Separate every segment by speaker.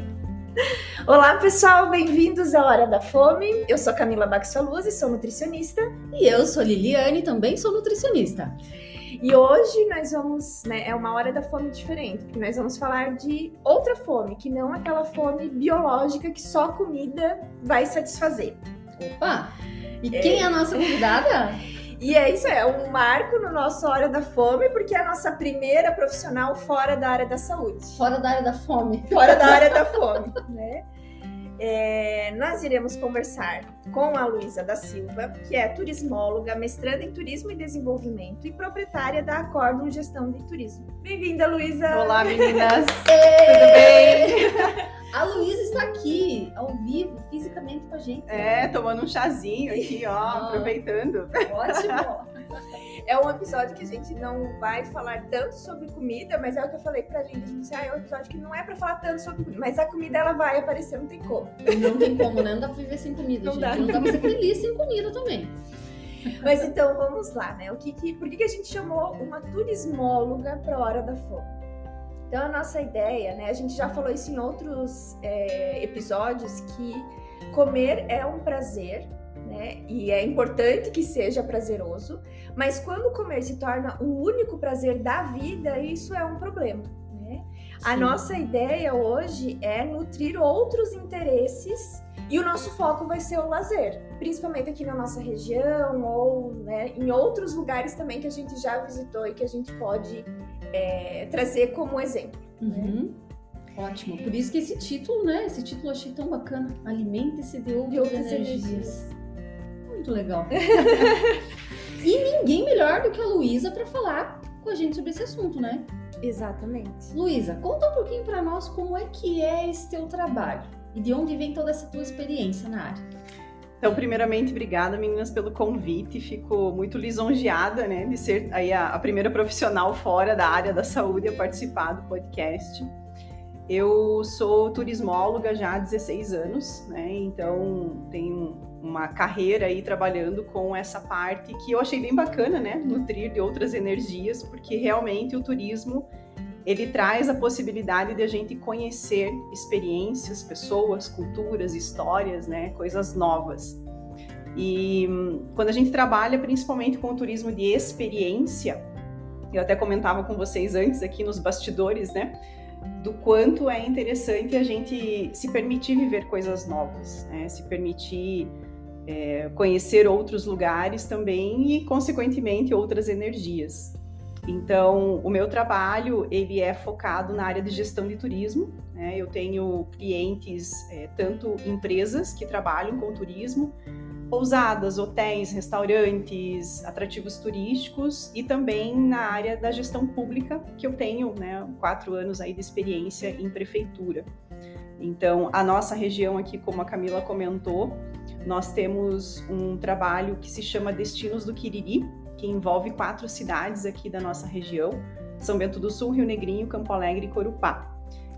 Speaker 1: Olá, pessoal, bem-vindos à Hora da Fome. Eu sou Camila Baxaluz e sou nutricionista.
Speaker 2: E eu sou Liliane, também sou nutricionista.
Speaker 1: E hoje nós vamos, né, é uma hora da fome diferente, porque nós vamos falar de outra fome, que não aquela fome biológica que só comida vai satisfazer.
Speaker 2: Opa! E quem é, é a nossa convidada?
Speaker 1: E é isso, é um marco no nosso Hora da Fome, porque é a nossa primeira profissional fora da área da saúde.
Speaker 2: Fora da área da fome.
Speaker 1: Fora da área da fome, né? É, nós iremos conversar com a Luísa da Silva, que é turismóloga, mestranda em turismo e desenvolvimento e proprietária da Acordum Gestão de Turismo. Bem-vinda, Luísa!
Speaker 3: Olá, meninas! Tudo bem?
Speaker 2: A Luísa está aqui, ao vivo, fisicamente com a gente.
Speaker 3: É, tomando um chazinho aqui, ó, ah, aproveitando.
Speaker 2: Ótimo!
Speaker 1: É um episódio que a gente não vai falar tanto sobre comida, mas é o que eu falei pra gente. A gente disse, ah, é um episódio que não é pra falar tanto sobre comida, mas a comida ela vai aparecer, não tem como.
Speaker 2: Não tem como, né? Não dá pra viver sem comida, não gente. Dá. Não dá pra ser feliz sem comida também.
Speaker 1: Mas então vamos lá, né? O que, que, por que, que a gente chamou uma turismóloga para hora da fome? Então a nossa ideia, né? A gente já falou isso em outros é, episódios que comer é um prazer, né? E é importante que seja prazeroso, mas quando comer se torna o único prazer da vida, isso é um problema. Né? A nossa ideia hoje é nutrir outros interesses e o nosso foco vai ser o lazer, principalmente aqui na nossa região ou né, em outros lugares também que a gente já visitou e que a gente pode é, trazer como exemplo. Né?
Speaker 2: Uhum. Né? Ótimo. Por isso que esse título, né? Esse título eu achei tão bacana. Alimente-se de outras, de outras energias. energias muito legal. e ninguém melhor do que a Luísa para falar com a gente sobre esse assunto, né?
Speaker 1: Exatamente.
Speaker 2: Luísa, conta um pouquinho para nós como é que é esse teu trabalho e de onde vem toda essa tua experiência na área.
Speaker 3: Então, primeiramente, obrigada, meninas, pelo convite. Fico muito lisonjeada, né, de ser aí a, a primeira profissional fora da área da saúde a participar do podcast. Eu sou turismóloga já há 16 anos, né? Então tenho uma carreira aí trabalhando com essa parte que eu achei bem bacana, né? Nutrir de outras energias, porque realmente o turismo ele traz a possibilidade de a gente conhecer experiências, pessoas, culturas, histórias, né? Coisas novas. E quando a gente trabalha principalmente com o turismo de experiência, eu até comentava com vocês antes aqui nos bastidores, né? do quanto é interessante a gente se permitir viver coisas novas, né? se permitir é, conhecer outros lugares também e, consequentemente, outras energias. Então, o meu trabalho ele é focado na área de gestão de turismo. Né? Eu tenho clientes, é, tanto empresas que trabalham com turismo, pousadas, hotéis, restaurantes, atrativos turísticos e também na área da gestão pública, que eu tenho né, quatro anos aí de experiência em prefeitura. Então, a nossa região aqui, como a Camila comentou, nós temos um trabalho que se chama Destinos do Quiriri, que envolve quatro cidades aqui da nossa região: São Bento do Sul, Rio Negrinho, Campo Alegre e Corupá.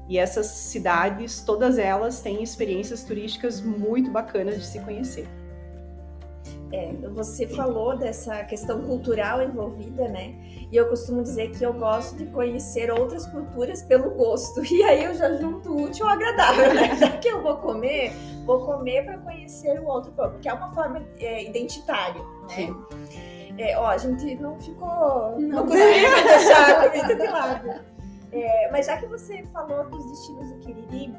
Speaker 3: E essas cidades, todas elas têm experiências turísticas muito bacanas de se conhecer.
Speaker 1: É, você falou dessa questão cultural envolvida, né? E eu costumo dizer que eu gosto de conhecer outras culturas pelo gosto. E aí eu já junto o útil ao agradável, né? Já que eu vou comer, vou comer para conhecer o outro, porque é uma forma é, identitária, né? É, ó, a gente não ficou. Não, não conseguiu deixar a comida de lado. É, mas já que você falou dos destinos do Quiriri,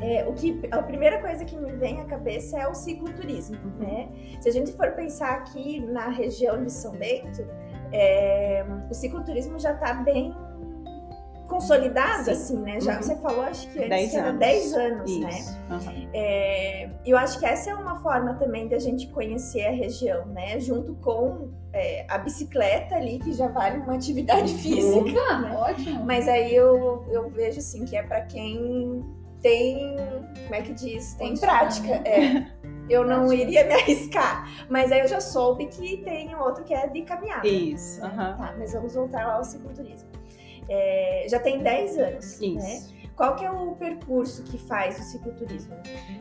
Speaker 1: é, o que, a primeira coisa que me vem à cabeça é o cicloturismo, uhum. né? Se a gente for pensar aqui na região de São Bento, é, o cicloturismo já está bem consolidado, Sim. assim, né? Já uhum. você falou, acho que antes era 10 anos, né? Isso. né? Uhum. É, eu acho que essa é uma forma também da gente conhecer a região, né? Junto com é, a bicicleta ali, que já vale uma atividade física.
Speaker 2: né? Ótimo.
Speaker 1: Mas aí eu, eu vejo assim que é para quem tem, como é que diz? Tem prática. É. Eu não iria me arriscar. Mas aí eu já soube que tem outro que é de caminhada.
Speaker 3: Isso.
Speaker 1: Uhum. Tá, mas vamos voltar lá ao cicloturismo. É, já tem 10 anos. Isso. Né? Qual que é o percurso que faz o cicloturismo?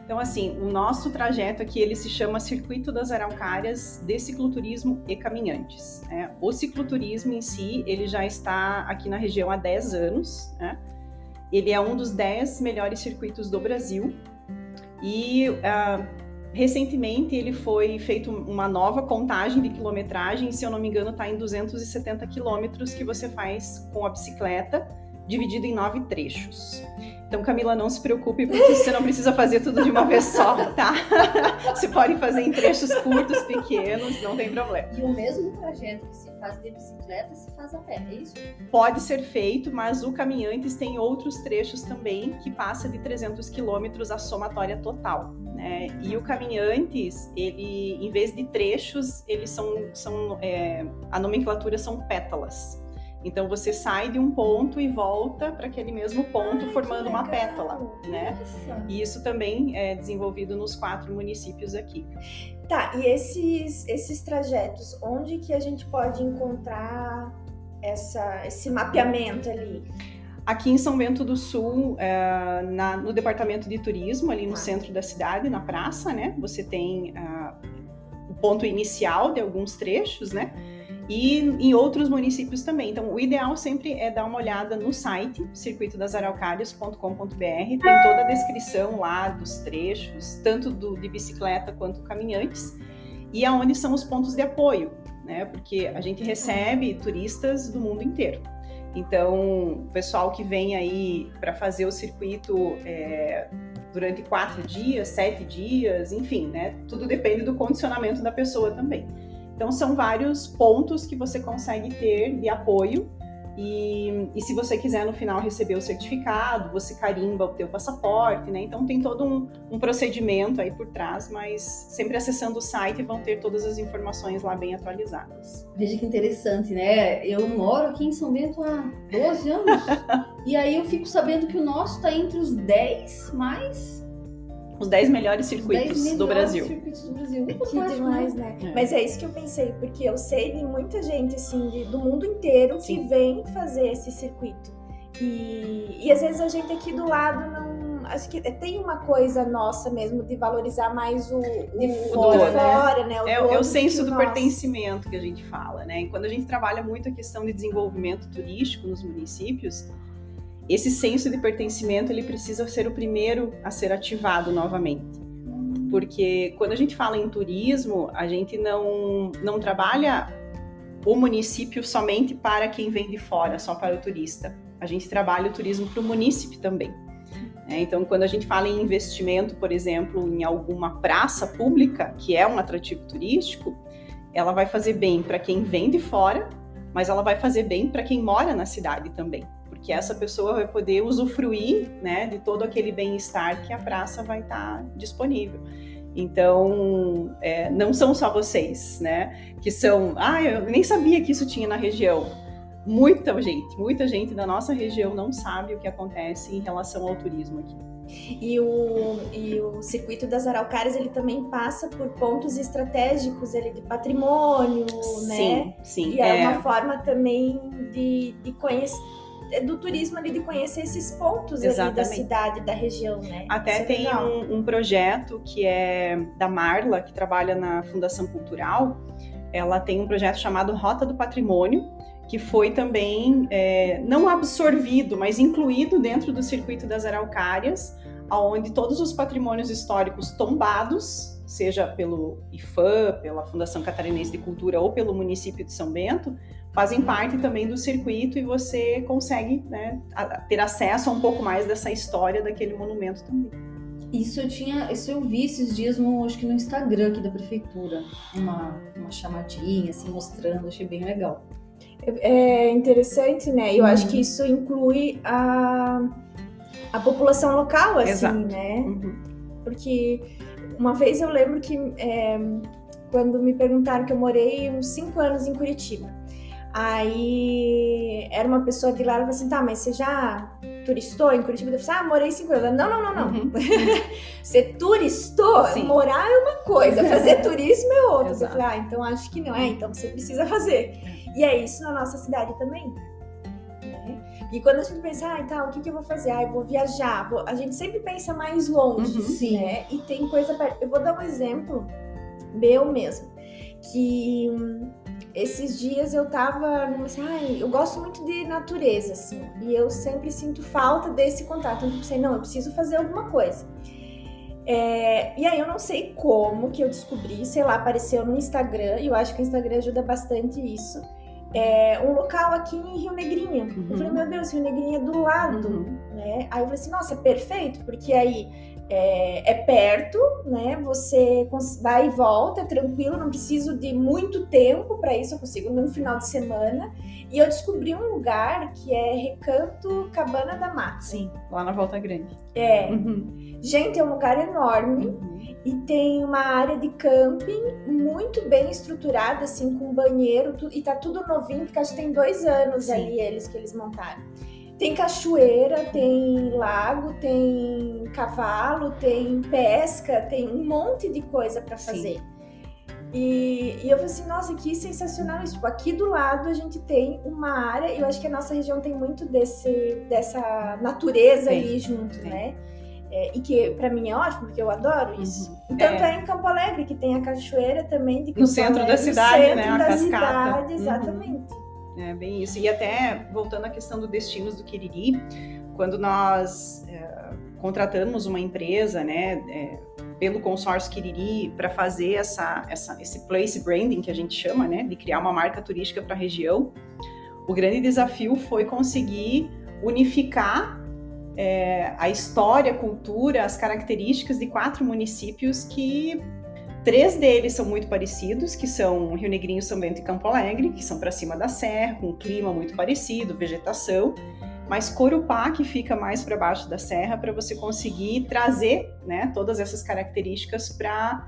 Speaker 3: Então, assim, o nosso trajeto aqui, ele se chama Circuito das Araucárias de Cicloturismo e Caminhantes. Né? O cicloturismo em si, ele já está aqui na região há 10 anos, né? Ele é um dos 10 melhores circuitos do Brasil. E uh, recentemente ele foi feito uma nova contagem de quilometragem, se eu não me engano, está em 270 quilômetros que você faz com a bicicleta, dividido em nove trechos. Então, Camila, não se preocupe, porque você não precisa fazer tudo de uma vez só, tá? Você pode fazer em trechos curtos, pequenos, não tem problema.
Speaker 2: E o mesmo trajeto que faz de bicicleta se faz a pé, é isso?
Speaker 3: Pode ser feito, mas o Caminhantes tem outros trechos também que passa de 300 quilômetros a somatória total, né? E o Caminhantes, ele, em vez de trechos, eles são, são é, a nomenclatura são pétalas. Então você sai de um ponto e volta para aquele mesmo ponto, Ai, formando uma pétala, né? Nossa. E isso também é desenvolvido nos quatro municípios aqui.
Speaker 1: Tá, e esses, esses trajetos, onde que a gente pode encontrar essa, esse mapeamento ali?
Speaker 3: Aqui em São Bento do Sul, é, na, no departamento de turismo, ali no ah. centro da cidade, na praça, né? Você tem uh, o ponto inicial de alguns trechos, né? E em outros municípios também. Então, o ideal sempre é dar uma olhada no site circuitodasaraucárias.com.br, tem toda a descrição lá dos trechos, tanto do, de bicicleta quanto caminhantes, e aonde são os pontos de apoio, né? Porque a gente recebe turistas do mundo inteiro. Então, o pessoal que vem aí para fazer o circuito é, durante quatro dias, sete dias, enfim, né? Tudo depende do condicionamento da pessoa também. Então, são vários pontos que você consegue ter de apoio. E, e, se você quiser no final receber o certificado, você carimba o teu passaporte, né? Então tem todo um, um, procedimento aí por trás, mas sempre acessando o site vão ter todas as informações lá bem atualizadas.
Speaker 2: Veja que interessante, né? Eu moro aqui em São Bento há 12 anos e aí eu fico sabendo que o nosso está entre os 10 mais
Speaker 3: os 10 melhores circuitos 10 do Brasil.
Speaker 2: Circuitos do Brasil.
Speaker 1: Que demais, né? É. Mas é isso que eu pensei, porque eu sei de muita gente assim de, do mundo inteiro Sim. que vem fazer esse circuito. E, e às vezes a gente aqui do lado não. Acho que tem uma coisa nossa mesmo de valorizar mais o, de o fora, de fora né?
Speaker 3: né? é, é, o senso do nós. pertencimento que a gente fala, né? E quando a gente trabalha muito a questão de desenvolvimento turístico nos municípios, esse senso de pertencimento ele precisa ser o primeiro a ser ativado novamente. Porque quando a gente fala em turismo, a gente não, não trabalha o município somente para quem vem de fora, só para o turista. A gente trabalha o turismo para o município também. É, então, quando a gente fala em investimento, por exemplo, em alguma praça pública, que é um atrativo turístico, ela vai fazer bem para quem vem de fora, mas ela vai fazer bem para quem mora na cidade também que essa pessoa vai poder usufruir né, de todo aquele bem-estar que a praça vai estar tá disponível. Então, é, não são só vocês, né? Que são, ah, eu nem sabia que isso tinha na região. Muita gente, muita gente da nossa região não sabe o que acontece em relação ao turismo aqui.
Speaker 1: E o, e o circuito das araucárias ele também passa por pontos estratégicos ele de patrimônio,
Speaker 3: sim,
Speaker 1: né?
Speaker 3: Sim,
Speaker 1: E é, é uma forma também de, de conhecer do turismo ali de conhecer esses pontos da cidade, da região, né?
Speaker 3: Até é tem um, um, projeto que é da Marla, que trabalha na Fundação Cultural. Ela tem um projeto chamado Rota do Patrimônio, que foi também é, não absorvido, mas incluído dentro do circuito das araucárias, onde todos os patrimônios históricos tombados, seja pelo IFAM, pela Fundação Catarinense de Cultura ou pelo município de São Bento, fazem parte também do circuito e você consegue né, ter acesso a um pouco mais dessa história daquele monumento também.
Speaker 2: Isso eu tinha, isso eu vi esses dias no, acho que no Instagram aqui da prefeitura, uma, uma chamadinha assim mostrando, achei bem legal.
Speaker 1: É, é interessante, né? Eu uhum. acho que isso inclui a, a população local, assim, Exato. né? Uhum. Porque uma vez eu lembro que é, quando me perguntaram que eu morei uns cinco anos em Curitiba. Aí era uma pessoa de lá, ela falou assim: tá, mas você já turistou em Curitiba? Eu falei, ah, morei cinco anos. Não, não, não, não. Uhum. você turistou? Sim. Morar é uma coisa, fazer turismo é outra. Eu falei, ah, então acho que não é, então você precisa fazer. E é isso na nossa cidade também. Né? E quando a gente pensa, ah, então, o que, que eu vou fazer? Ah, eu vou viajar. Vou... A gente sempre pensa mais longe, uhum. né? E tem coisa perto. Eu vou dar um exemplo meu mesmo, que esses dias eu tava assim, ai, eu gosto muito de natureza, assim, e eu sempre sinto falta desse contato. Então eu pensei, não, eu preciso fazer alguma coisa. É, e aí eu não sei como que eu descobri, sei lá, apareceu no Instagram, e eu acho que o Instagram ajuda bastante isso. É, um local aqui em Rio Negrinha. Uhum. Eu falei, meu Deus, Rio Negrinha é do lado, uhum. né? Aí eu falei assim, nossa, é perfeito, porque aí é, é, perto, né? Você vai e volta, é tranquilo, não preciso de muito tempo para isso, eu consigo num final de semana. E eu descobri um lugar que é Recanto Cabana da Mata.
Speaker 3: Sim, lá na Volta Grande.
Speaker 1: É. Uhum. Gente, é um lugar enorme uhum. e tem uma área de camping muito bem estruturada, assim, com banheiro, e tá tudo novinho, porque acho que tem dois anos Sim. ali eles que eles montaram. Tem cachoeira, tem lago, tem cavalo, tem pesca, tem um monte de coisa para fazer. E, e, eu falei assim, nossa, que sensacional isso. Tipo, aqui do lado a gente tem uma área, eu acho que a nossa região tem muito desse, dessa natureza tem, ali junto, tem. né? É, e que para mim é ótimo, porque eu adoro isso. Uhum. Então é. é. em Campo Alegre, que tem a cachoeira também de Campo
Speaker 3: No centro
Speaker 1: Alegre,
Speaker 3: da cidade,
Speaker 1: centro
Speaker 3: né? A
Speaker 1: da
Speaker 3: cascata.
Speaker 1: cidade, uhum. exatamente. Uhum.
Speaker 3: É bem isso. E até voltando à questão do destinos do Quiriri, quando nós é, contratamos uma empresa, né, é, pelo consórcio Quiriri para fazer essa, essa, esse place branding que a gente chama, né, de criar uma marca turística para a região, o grande desafio foi conseguir unificar é, a história, a cultura, as características de quatro municípios que Três deles são muito parecidos, que são Rio Negrinho, São Bento e Campo Alegre, que são para cima da serra, com um clima muito parecido, vegetação. Mas Corupá, que fica mais para baixo da serra, para você conseguir trazer né, todas essas características para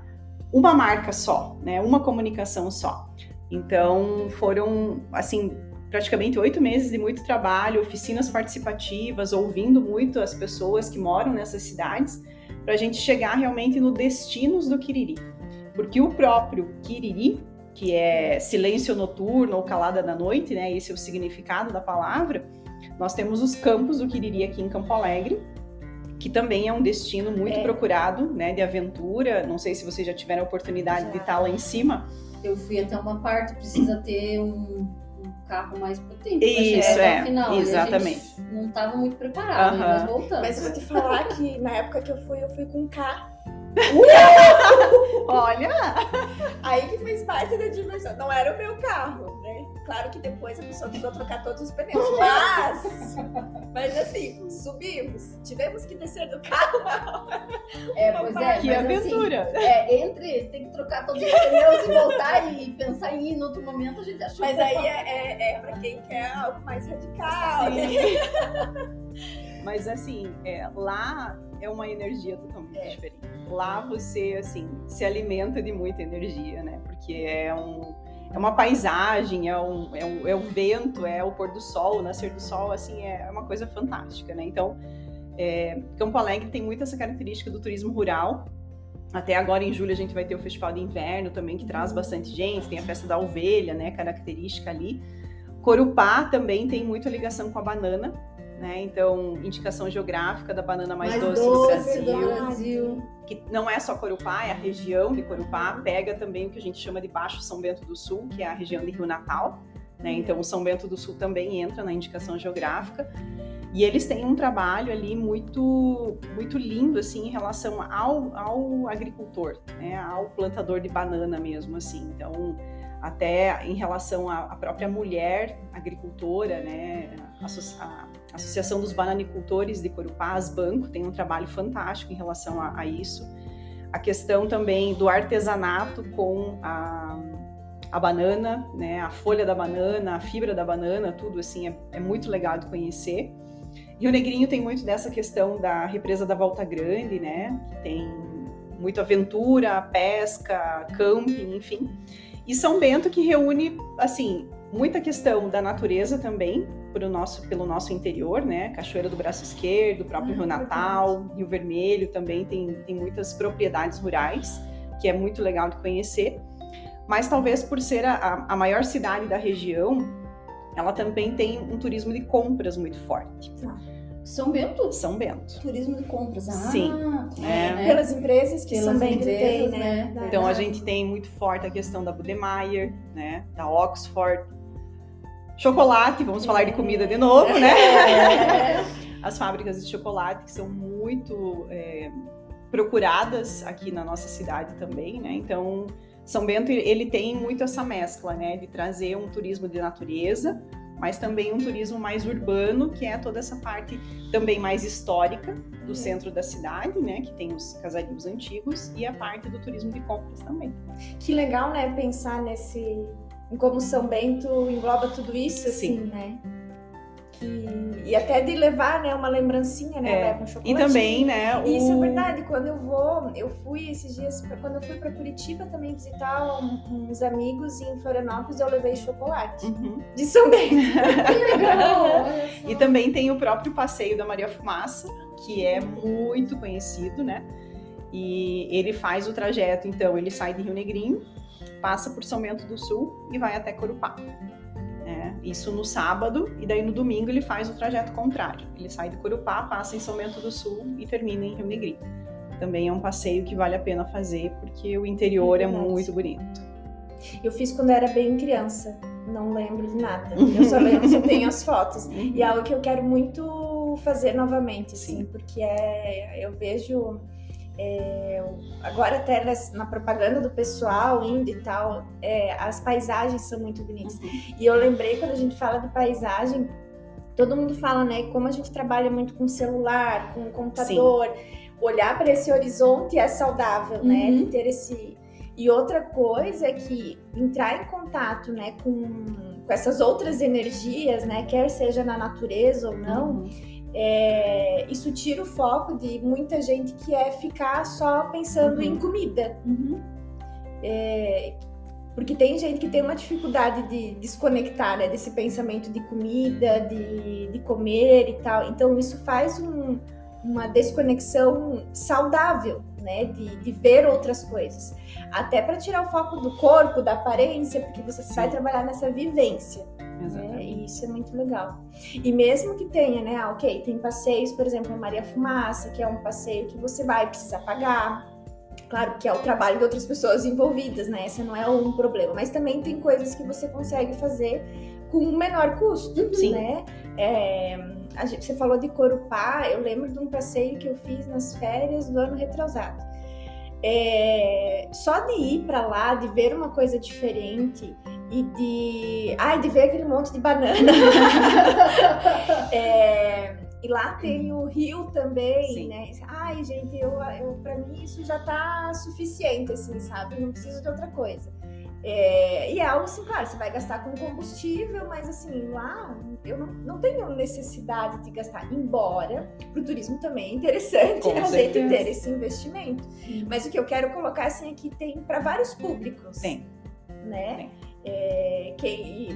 Speaker 3: uma marca só, né, uma comunicação só. Então, foram, assim, praticamente oito meses de muito trabalho, oficinas participativas, ouvindo muito as pessoas que moram nessas cidades, para a gente chegar realmente no destinos do Quiriri porque o próprio Kiriri, que é silêncio noturno ou calada da noite, né? Esse é o significado da palavra. Nós temos os campos do Kiriri aqui em Campo Alegre, que também é um destino muito é. procurado, né, de aventura. Não sei se vocês já tiveram a oportunidade já. de estar lá em cima.
Speaker 2: Eu fui até uma parte, precisa ter um, um carro mais potente.
Speaker 3: Isso, é, final, exatamente.
Speaker 2: não estava muito preparado, uh -huh. mas voltamos.
Speaker 1: Mas eu vou te falar que na época que eu fui, eu fui com um carro
Speaker 3: Olha!
Speaker 1: Aí que fez parte da diversão. Não era o meu carro, né? Claro que depois a pessoa precisou trocar todos os pneus. Mas, mas assim, subimos. Tivemos que descer do carro.
Speaker 2: É, pois é.
Speaker 3: Que assim, aventura.
Speaker 2: Assim, é, entre tem que trocar todos os pneus e voltar e pensar em ir no outro momento, a gente achou
Speaker 1: Mas aí é, é, é pra quem quer algo mais radical. Né?
Speaker 3: Mas assim, é, lá é uma energia totalmente é. diferente. Lá você, assim, se alimenta de muita energia, né? Porque é um é uma paisagem, é, um, é, um, é o vento, é o pôr do sol, o nascer do sol, assim, é uma coisa fantástica, né? Então, é, Campo Alegre tem muito essa característica do turismo rural. Até agora, em julho, a gente vai ter o Festival de Inverno também, que traz bastante gente, tem a Festa da Ovelha, né, característica ali. Corupá também tem muita ligação com a banana, né? Então, indicação geográfica da banana mais, mais doce, doce, do, Brasil, do Brasil. Que não é só Corupá, é a região de Corupá. Pega também o que a gente chama de Baixo São Bento do Sul, que é a região de Rio Natal. Né? Então, o São Bento do Sul também entra na indicação geográfica. E eles têm um trabalho ali muito, muito lindo, assim, em relação ao, ao agricultor, né? Ao plantador de banana mesmo, assim. Então, até em relação à, própria mulher agricultora, né? A, Associação dos Bananicultores de Corupá, Asbanco, tem um trabalho fantástico em relação a, a isso. A questão também do artesanato com a, a banana, né? A folha da banana, a fibra da banana, tudo assim é, é muito legal de conhecer. Rio Negrinho tem muito dessa questão da represa da Volta Grande, né? Que tem muita aventura, pesca, camping, enfim. E São Bento que reúne, assim, muita questão da natureza também, nosso, pelo nosso interior, né? Cachoeira do Braço Esquerdo, próprio ah, Rio Natal, Rio Vermelho também tem, tem muitas propriedades rurais, que é muito legal de conhecer. Mas talvez por ser a, a maior cidade da região, ela também tem um turismo de compras muito forte.
Speaker 2: São Bento?
Speaker 3: São Bento.
Speaker 2: Turismo de compras. Ah,
Speaker 3: Sim.
Speaker 1: É. Né? Pelas empresas que
Speaker 2: Pelas
Speaker 1: São Bento
Speaker 2: empresas,
Speaker 1: tem, né?
Speaker 2: né?
Speaker 3: Então a gente tem muito forte a questão da Budemeyer, né? Da Oxford. Chocolate, vamos falar de comida de novo, né?
Speaker 1: É.
Speaker 3: As fábricas de chocolate que são muito é, procuradas aqui na nossa cidade também, né? Então São Bento ele tem muito essa mescla, né? De trazer um turismo de natureza mas também um turismo mais urbano, que é toda essa parte também mais histórica do centro da cidade, né, que tem os casarinhos antigos e a parte do turismo de compras também.
Speaker 1: Que legal, né, pensar nesse em como São Bento engloba tudo isso, assim,
Speaker 3: Sim.
Speaker 1: né? Que... E até de levar, né, uma lembrancinha, né,
Speaker 3: É.
Speaker 1: leva um
Speaker 3: E
Speaker 1: chocolatinho.
Speaker 3: também, né, o...
Speaker 1: Isso é verdade. Quando eu vou, eu fui esses dias, pra- quando eu fui para Curitiba também visitar um- uns amigos e em Florianópolis, eu levei chocolate
Speaker 3: Uhum.
Speaker 1: de São Bento.
Speaker 2: Que legal!
Speaker 3: E também tem o próprio passeio da Maria Fumaça, que é muito conhecido, né? E ele faz o trajeto, então, ele sai de Rio Negrinho, passa por São Bento do Sul e vai até Corupá. Isso no sábado, e daí no domingo ele faz o trajeto contrário. Ele sai de Corupá, passa em São Bento do Sul e termina em Rio Negrinho. Também é um passeio que vale a pena fazer, porque o interior
Speaker 1: É
Speaker 3: é, muito bonito.
Speaker 1: Eu fiz quando era bem criança. Não lembro de nada. Eu só lembro, só tenho as fotos. E é algo que eu quero muito fazer novamente, assim,
Speaker 3: Sim.
Speaker 1: porque é, eu vejo é, agora até na propaganda do pessoal indo e tal, é, as paisagens são muito bonitas. E eu lembrei quando a gente fala de paisagem, todo mundo fala, né, como a gente trabalha muito com celular, com computador, olhar para esse horizonte é saudável, né,
Speaker 2: Uhum.
Speaker 1: de ter esse e outra coisa é que entrar em contato, né, com, com essas outras energias, né, quer seja na natureza ou não,
Speaker 3: Uhum.
Speaker 1: É, isso tira o foco de muita gente que é ficar só pensando
Speaker 3: Uhum.
Speaker 1: em comida.
Speaker 2: Uhum.
Speaker 1: É, porque tem gente que tem uma dificuldade de desconectar né, desse pensamento de comida, de, de comer e tal. Então isso faz um- uma desconexão saudável, né? De, de ver outras coisas. Até para tirar o foco do corpo, da aparência, porque você
Speaker 3: Sim.
Speaker 1: vai trabalhar nessa vivência. né? E isso é muito legal. E mesmo que tenha, né? ah, Ok, tem passeios, por exemplo, a Maria Fumaça, que é um passeio que você vai precisar pagar. Claro que é o trabalho de outras pessoas envolvidas, né? Esse não é um problema. Mas também tem coisas que você consegue fazer com menor custo,
Speaker 3: Sim.
Speaker 1: né? É, gente- você falou de Corupá, eu lembro de um passeio que eu fiz nas férias do ano retrasado. É, só de ir para lá, de ver uma coisa diferente e de, ai, de ver aquele monte de banana. É, e lá tem o rio também,
Speaker 3: Sim.
Speaker 1: né? Ai, gente, eu, eu para mim isso já tá suficiente, assim, sabe? Não preciso de outra coisa. É, e é algo assim, claro, você vai gastar com combustível, mas assim, lá eu não, não tenho necessidade de gastar, embora pro turismo também é interessante
Speaker 3: Com
Speaker 1: a gente
Speaker 3: certeza.
Speaker 1: ter esse investimento. Mas o que eu quero colocar assim é que tem para vários públicos
Speaker 3: Tem.
Speaker 1: né?
Speaker 3: Tem.
Speaker 1: É, que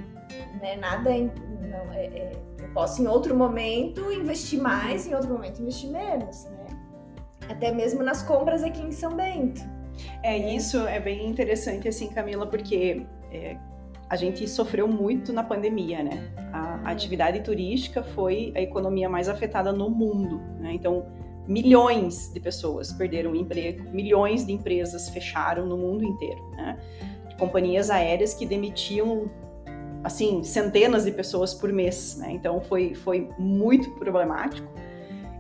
Speaker 1: né, nada não, é- é- eu posso em outro momento investir mais, em outro momento investir menos, né? Até mesmo nas compras aqui em São Bento.
Speaker 3: É, isso é bem interessante, assim, Camila, porque é, a gente sofreu muito na pandemia, né? A, a atividade turística foi a economia mais afetada no mundo, né? Então, milhões de pessoas perderam o emprego, milhões de empresas fecharam no mundo inteiro, né? Companhias aéreas que demitiam, assim, centenas de pessoas por mês, né? Então, foi, foi muito problemático.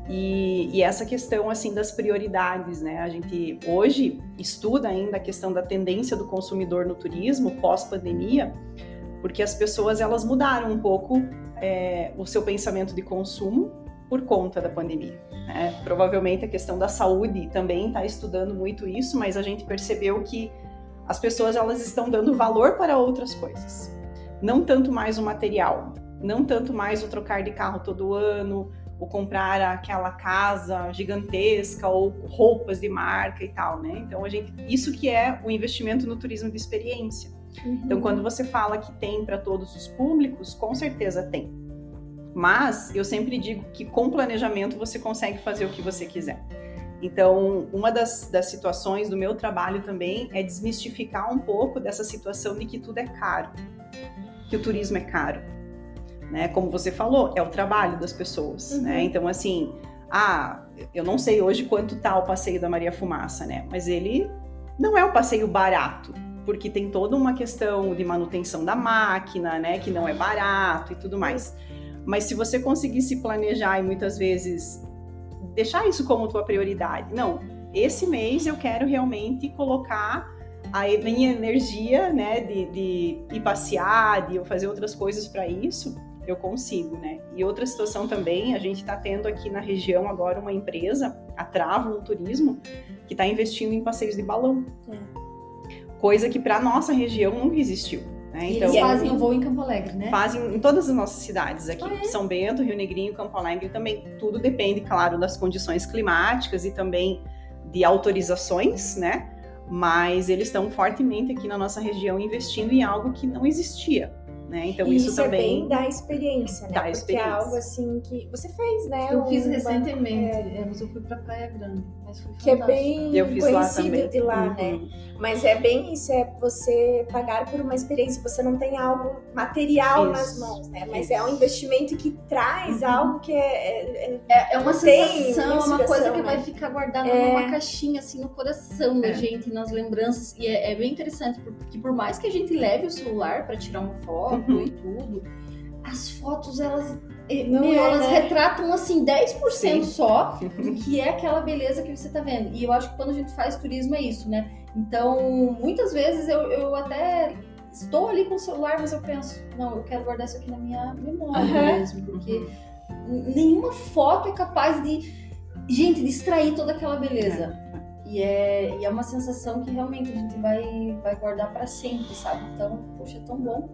Speaker 3: E, e essa questão assim das prioridades, né? A gente hoje estuda ainda a questão da tendência do consumidor no turismo pós-pandemia, porque as pessoas elas mudaram um pouco é, o seu pensamento de consumo por conta da pandemia. né? Provavelmente a questão da saúde também está estudando muito isso, mas a gente percebeu que as pessoas elas estão dando valor para outras coisas, não tanto mais o material, não tanto mais o trocar de carro todo ano, ou comprar aquela casa gigantesca ou roupas de marca e tal, né? Então a gente, isso que é o investimento no turismo de experiência. Então quando você fala que tem para todos os públicos, com certeza tem. Mas eu sempre digo que com planejamento você consegue fazer o que você quiser. Então, uma das, das situações do meu trabalho também é desmistificar um pouco dessa situação de que tudo é caro, que o turismo é caro. Né? Como você falou, é o trabalho das pessoas, uhum. né? Então, assim, ah, eu não sei hoje quanto tá o passeio da Maria Fumaça, né? Mas ele não é um passeio barato, porque tem toda uma questão de manutenção da máquina, né? Que não é barato e tudo mais. Mas se você conseguir se planejar e muitas vezes deixar isso como tua prioridade, não, esse mês eu quero realmente colocar a minha energia, né, de, de ir passear, de eu fazer outras coisas para isso, eu consigo, né? E outra situação também, a gente está tendo aqui na região agora uma empresa, a Travo no Turismo, que está investindo em passeios de balão. É. Coisa que para nossa região nunca existiu. Né?
Speaker 2: Então, eles fazem o voo em Campo Alegre, né?
Speaker 3: Fazem em todas as nossas cidades aqui. Ah, é? São Bento, Rio Negrinho, Campo Alegre também. Tudo depende, claro, das condições climáticas e também de autorizações, né? Mas eles estão fortemente aqui na nossa região investindo em algo que não existia. Né? Então
Speaker 1: e
Speaker 3: isso,
Speaker 1: isso
Speaker 3: também
Speaker 1: é bem da experiência, né?
Speaker 3: Da
Speaker 1: Porque
Speaker 3: experiência.
Speaker 1: é algo assim que você fez, né?
Speaker 2: Eu um, fiz recentemente, é... mas eu fui para Praia Grande, mas foi
Speaker 1: que é bem
Speaker 3: eu fiz
Speaker 1: conhecido
Speaker 3: lá
Speaker 1: de lá,
Speaker 3: uhum.
Speaker 1: né? Mas é bem isso, é você pagar por uma experiência. Você não tem algo material
Speaker 3: isso.
Speaker 1: nas mãos, né? Mas isso. é um investimento que traz uhum. algo que é
Speaker 2: é, é uma sensação, é uma coisa que né? vai ficar guardada é... numa caixinha assim no coração da gente, nas lembranças. E é, bem interessante porque por mais que a gente leve o celular para tirar uma foto uhum. e tudo, as fotos elas não meu, é, elas né? retratam assim 10% Sim. só do que é aquela beleza que você tá vendo. E eu acho que quando a gente faz turismo é isso, né? Então, muitas vezes eu, eu até estou ali com o celular, mas eu penso, não, eu quero guardar isso aqui na minha memória uhum. mesmo, porque nenhuma foto é capaz de, gente, distrair toda aquela beleza. E é, e é uma sensação que realmente a gente vai, vai guardar para sempre, sabe? Então, poxa, é tão bom.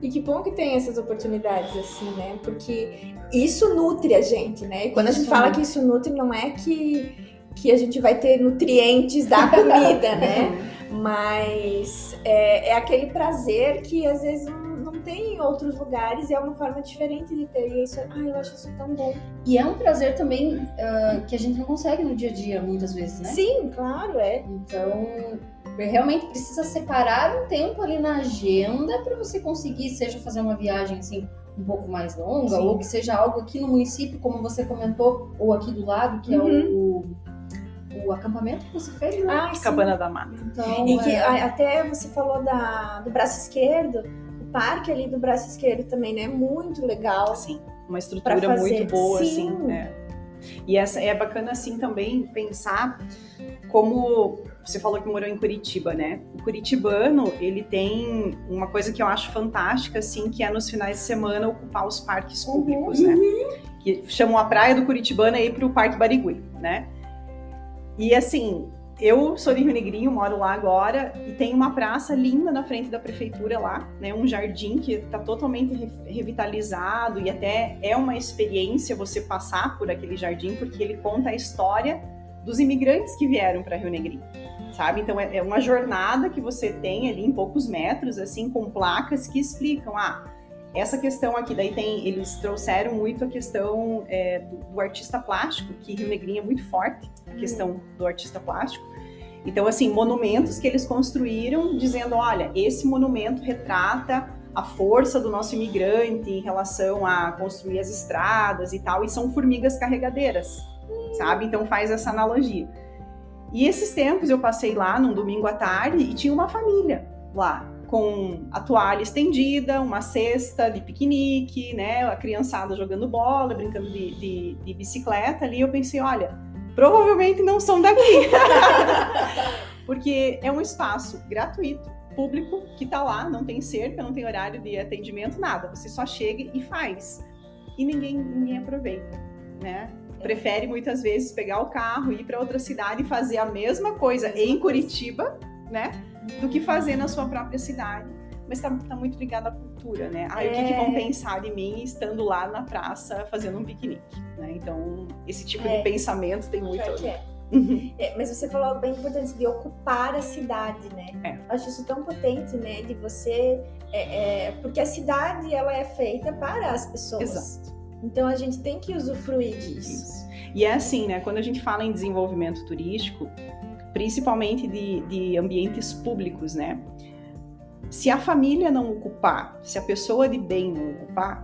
Speaker 1: E que bom que tem essas oportunidades assim, né? Porque isso nutre a gente, né? E quando isso a gente fala que isso nutre, não é que, que a gente vai ter nutrientes da comida, né? Mas é, é, aquele prazer que às vezes não, não tem em outros lugares e é uma forma diferente de ter. E isso, ai, eu acho isso tão bom.
Speaker 2: E é um prazer também uh, que a gente não consegue no dia a dia, muitas vezes, né?
Speaker 1: Sim, claro, é.
Speaker 2: Então, realmente precisa separar um tempo ali na agenda para você conseguir, seja fazer uma viagem assim um pouco mais longa, Sim. ou que seja algo aqui no município, como você comentou, ou aqui do lado, que uhum. é o, o acampamento que você fez, né?
Speaker 3: Ah, Cabana da Mata.
Speaker 1: Então, e que é... até você falou da, do braço esquerdo, o parque ali do braço esquerdo também, né? Muito legal.
Speaker 3: Sim, uma estrutura muito boa, Sim. assim. É. E essa é bacana assim também pensar como você falou que morou em Curitiba, né? O curitibano, ele tem uma coisa que eu acho fantástica, assim, que é nos finais de semana ocupar os parques uhum. públicos, né? Que chamam a praia do Curitibano aí para o Parque Barigui, né? E assim, eu sou de Rio Negrinho, moro lá agora, e tem uma praça linda na frente da prefeitura lá, né? Um jardim que está totalmente revitalizado e até é uma experiência você passar por aquele jardim, porque ele conta a história dos imigrantes que vieram para Rio Negrinho sabe? Então é, é, uma jornada que você tem ali em poucos metros, assim, com placas que explicam, ah, essa questão aqui, daí tem, eles trouxeram muito a questão é, do, do, artista plástico, que Rio Negrinho é muito forte, a uhum. questão do artista plástico. Então, assim, monumentos que eles construíram dizendo, olha, esse monumento retrata a força do nosso imigrante em relação a construir as estradas e tal, e são formigas carregadeiras, sabe? Então faz essa analogia. E esses tempos eu passei lá num domingo à tarde e tinha uma família lá, com a toalha estendida, uma cesta de piquenique, né? A criançada jogando bola, brincando de, de, de bicicleta ali. Eu pensei, olha, provavelmente não são daqui. Porque é um espaço gratuito, público, que tá lá, não tem cerca, não tem horário de atendimento, nada. Você só chega e faz. E ninguém, ninguém aproveita, né? Prefere muitas vezes pegar o carro, ir para outra cidade e fazer a mesma coisa em Curitiba, né? Do que fazer na sua própria cidade. Mas está tá muito ligado à cultura, né? Ah, é... o que, que, vão é. pensar de mim estando lá na praça fazendo um piquenique, né? Então, esse tipo é. de pensamento tem muito.
Speaker 1: É. Uhum. É, mas você falou bem importante de ocupar a cidade, né?
Speaker 3: É.
Speaker 1: Acho isso tão potente, né? De você, é, é, porque a cidade ela é feita para as pessoas.
Speaker 3: Exato.
Speaker 1: Então a gente tem que usufruir disso. Isso.
Speaker 3: E é assim, né? Quando a gente fala em desenvolvimento turístico, principalmente de, de ambientes públicos, né? se a família não ocupar, se a pessoa de bem não ocupar,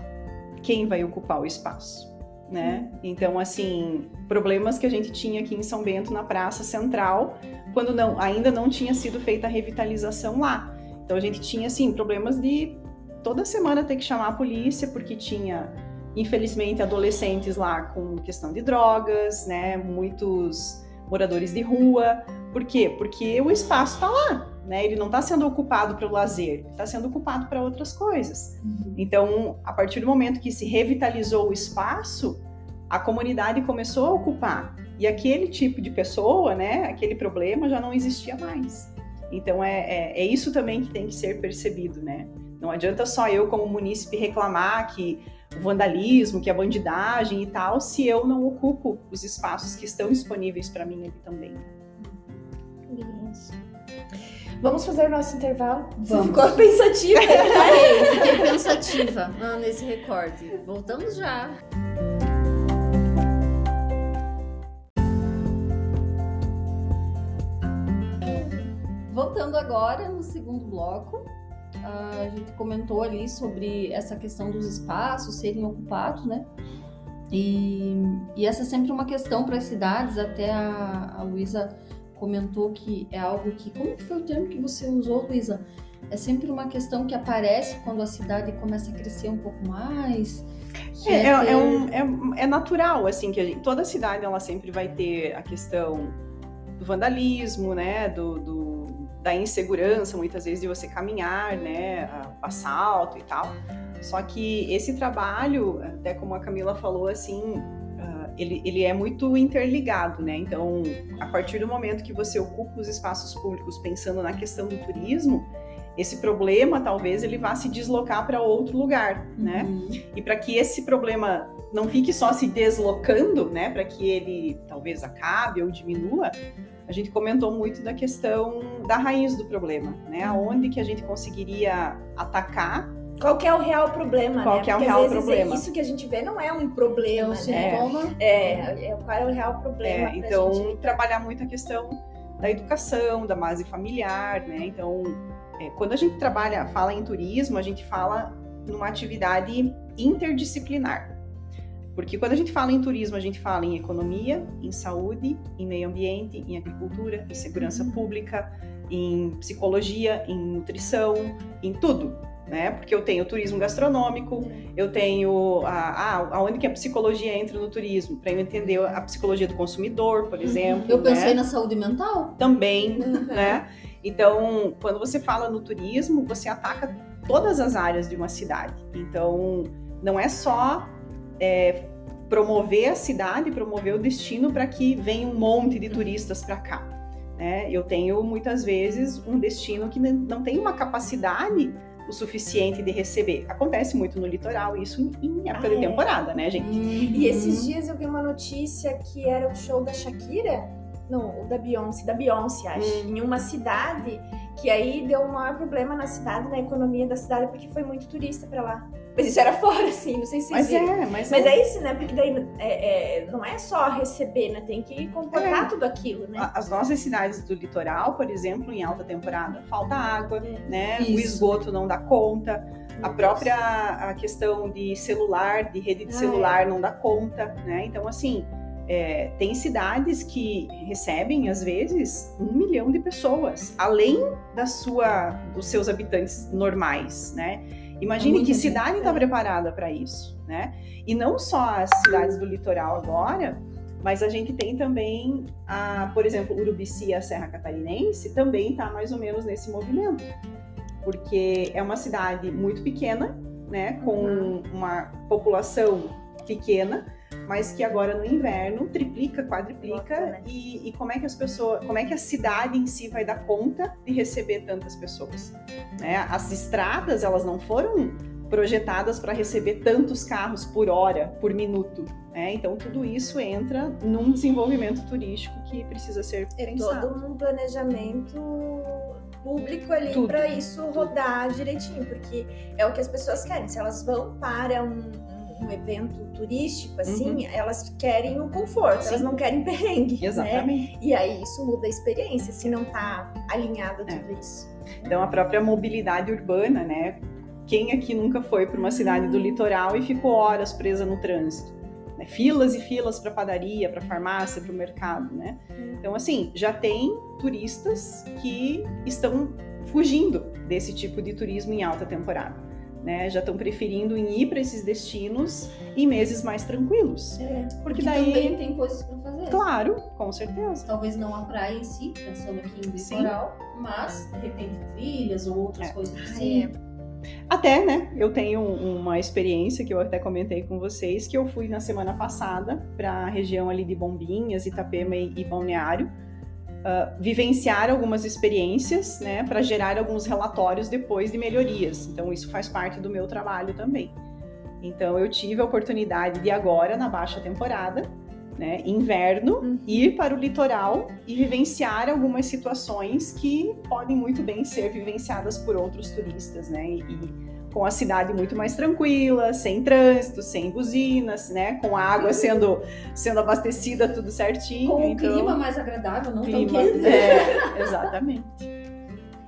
Speaker 3: quem vai ocupar o espaço? Né? Então, assim, problemas que a gente tinha aqui em São Bento, na Praça Central, quando não, ainda não tinha sido feita a revitalização lá. Então, a gente tinha, assim, problemas de toda semana ter que chamar a polícia, porque tinha, infelizmente, adolescentes lá com questão de drogas, né? Muitos moradores de rua. Por quê? Porque o espaço está lá, né? Ele não está sendo ocupado para o lazer, está sendo ocupado para outras coisas. Uhum. Então, a partir do momento que se revitalizou o espaço, a comunidade começou a ocupar e aquele tipo de pessoa, né? Aquele problema já não existia mais. Então, é, é, é isso também que tem que ser percebido, né? Não adianta só eu, como munícipe, reclamar que o vandalismo, que a bandidagem e tal, se eu não ocupo os espaços que estão disponíveis para mim ali também.
Speaker 1: Isso. Vamos fazer o nosso intervalo?
Speaker 2: Vamos.
Speaker 1: Ficou pensativa?
Speaker 2: Fiquei, fiquei pensativa nesse recorde. Voltamos já. Voltando agora no segundo bloco, a gente comentou ali sobre essa questão dos espaços serem ocupados, né? E, e essa é sempre uma questão para as cidades, até a, a Luísa comentou que é algo que. Como foi o termo que você usou, Luísa? É sempre uma questão que aparece quando a cidade começa a crescer um pouco mais.
Speaker 3: É, é, é, ter... é, um, é, é, natural, assim, que gente, toda cidade ela sempre vai ter a questão do vandalismo, né? Do, do, da insegurança, muitas vezes, de você caminhar, né? Assalto e tal. Só que esse trabalho, até como a Camila falou, assim, ele, ele é muito interligado, né? Então, a partir do momento que você ocupa os espaços públicos pensando na questão do turismo, esse problema talvez ele vá se deslocar para outro lugar, né? Uhum. E para que esse problema não fique só se deslocando, né? Para que ele talvez acabe ou diminua, a gente comentou muito da questão da raiz do problema, né? Aonde que a gente conseguiria atacar
Speaker 1: qual que é o real problema,
Speaker 3: qual
Speaker 1: né?
Speaker 3: que é o Porque, real problema?
Speaker 1: Isso que a gente vê não é um problema, é um
Speaker 2: né? sintoma.
Speaker 1: É, é, qual é o real problema?
Speaker 3: É, então, gente... trabalhar muito a questão da educação, da base familiar, né? Então, é, quando a gente trabalha, fala em turismo, a gente fala numa atividade interdisciplinar. Porque quando a gente fala em turismo, a gente fala em economia, em saúde, em meio ambiente, em agricultura, em segurança uhum. pública, em psicologia, em nutrição, em tudo né? Porque eu tenho turismo gastronômico, eu tenho a, a, aonde que a psicologia entra no turismo, para eu entender a psicologia do consumidor, por uhum. exemplo.
Speaker 2: Eu pensei
Speaker 3: né?
Speaker 2: na saúde mental.
Speaker 3: Também, uhum. né? Então, quando você fala no turismo, você ataca todas as áreas de uma cidade. Então, não é só é, promover a cidade, promover o destino para que venha um monte de turistas para cá. Né? Eu tenho muitas vezes um destino que não tem uma capacidade o suficiente de receber. Acontece muito no litoral, isso em época ah, de é? temporada, né, gente?
Speaker 1: E esses dias eu vi uma notícia que era o show da Shakira, não, o da Beyoncé, da Beyoncé, acho, uhum. em uma cidade que aí deu um maior problema na cidade, na economia da cidade, porque foi muito turista para lá. Mas isso era fora, assim, não sei se
Speaker 3: mas
Speaker 1: viram.
Speaker 3: É, mas,
Speaker 1: mas
Speaker 3: é.
Speaker 1: é isso, né? Porque daí é, é, não é só receber, né? Tem que comportar é. tudo aquilo, né?
Speaker 3: As nossas cidades do litoral, por exemplo, em alta temporada, falta água, é. né? Isso. O esgoto não dá conta. A própria a questão de celular, de rede de ah, celular, é. não dá conta, né? Então, assim, é, tem cidades que recebem, às vezes, um milhão de pessoas, além da sua, dos seus habitantes normais, né? Imagine é que cidade está preparada para isso, né? E não só as cidades do litoral agora, mas a gente tem também, a, por exemplo, Urubici e a Serra Catarinense também está mais ou menos nesse movimento, porque é uma cidade muito pequena, né? Com uhum. uma população pequena, mas que agora no inverno triplica, quadriplica né? e, e, como é que as pessoas, como é que a cidade em si vai dar conta de receber tantas pessoas? Né? As estradas elas não foram projetadas para receber tantos carros por hora, por minuto. Né? Então tudo isso entra num desenvolvimento turístico que precisa ser pensado.
Speaker 1: todo um planejamento público ali para isso rodar direitinho, porque é o que as pessoas querem. Se elas vão para um, um evento turístico, assim, uhum. elas querem o conforto, Sim. elas não querem perrengue.
Speaker 3: Né? Exatamente.
Speaker 1: Né? E aí isso muda a experiência, se não tá alinhado tudo é. isso.
Speaker 3: Então a própria mobilidade urbana, né? Quem aqui nunca foi para uma cidade do litoral e ficou horas presa no trânsito? Né? Filas e filas para padaria, para farmácia, para o mercado, né? Então assim, já tem turistas que estão fugindo desse tipo de turismo em alta temporada né? Já estão preferindo ir para esses destinos em meses mais tranquilos.
Speaker 2: É, porque, porque daí também tem coisas para fazer.
Speaker 3: Claro, com certeza.
Speaker 2: Talvez não a praia em si, pensando aqui em litoral, mas de repente trilhas ou outras é. coisas assim. É.
Speaker 3: Até, né? Eu tenho uma experiência que eu até comentei com vocês, que eu fui na semana passada para a região ali de Bombinhas, Itapema e Balneário uh, vivenciar algumas experiências, né, para gerar alguns relatórios depois de melhorias. Então, isso faz parte do meu trabalho também. Então, eu tive a oportunidade de agora, na baixa temporada, né, inverno, uhum. ir para o litoral e vivenciar algumas situações que podem muito bem ser vivenciadas por outros turistas, né, e, com a cidade muito mais tranquila, sem trânsito, sem buzinas, né? Com a água sendo, sendo abastecida tudo certinho.
Speaker 2: Com então, o clima mais agradável, não
Speaker 3: clima,
Speaker 2: tão quente.
Speaker 3: É, exatamente.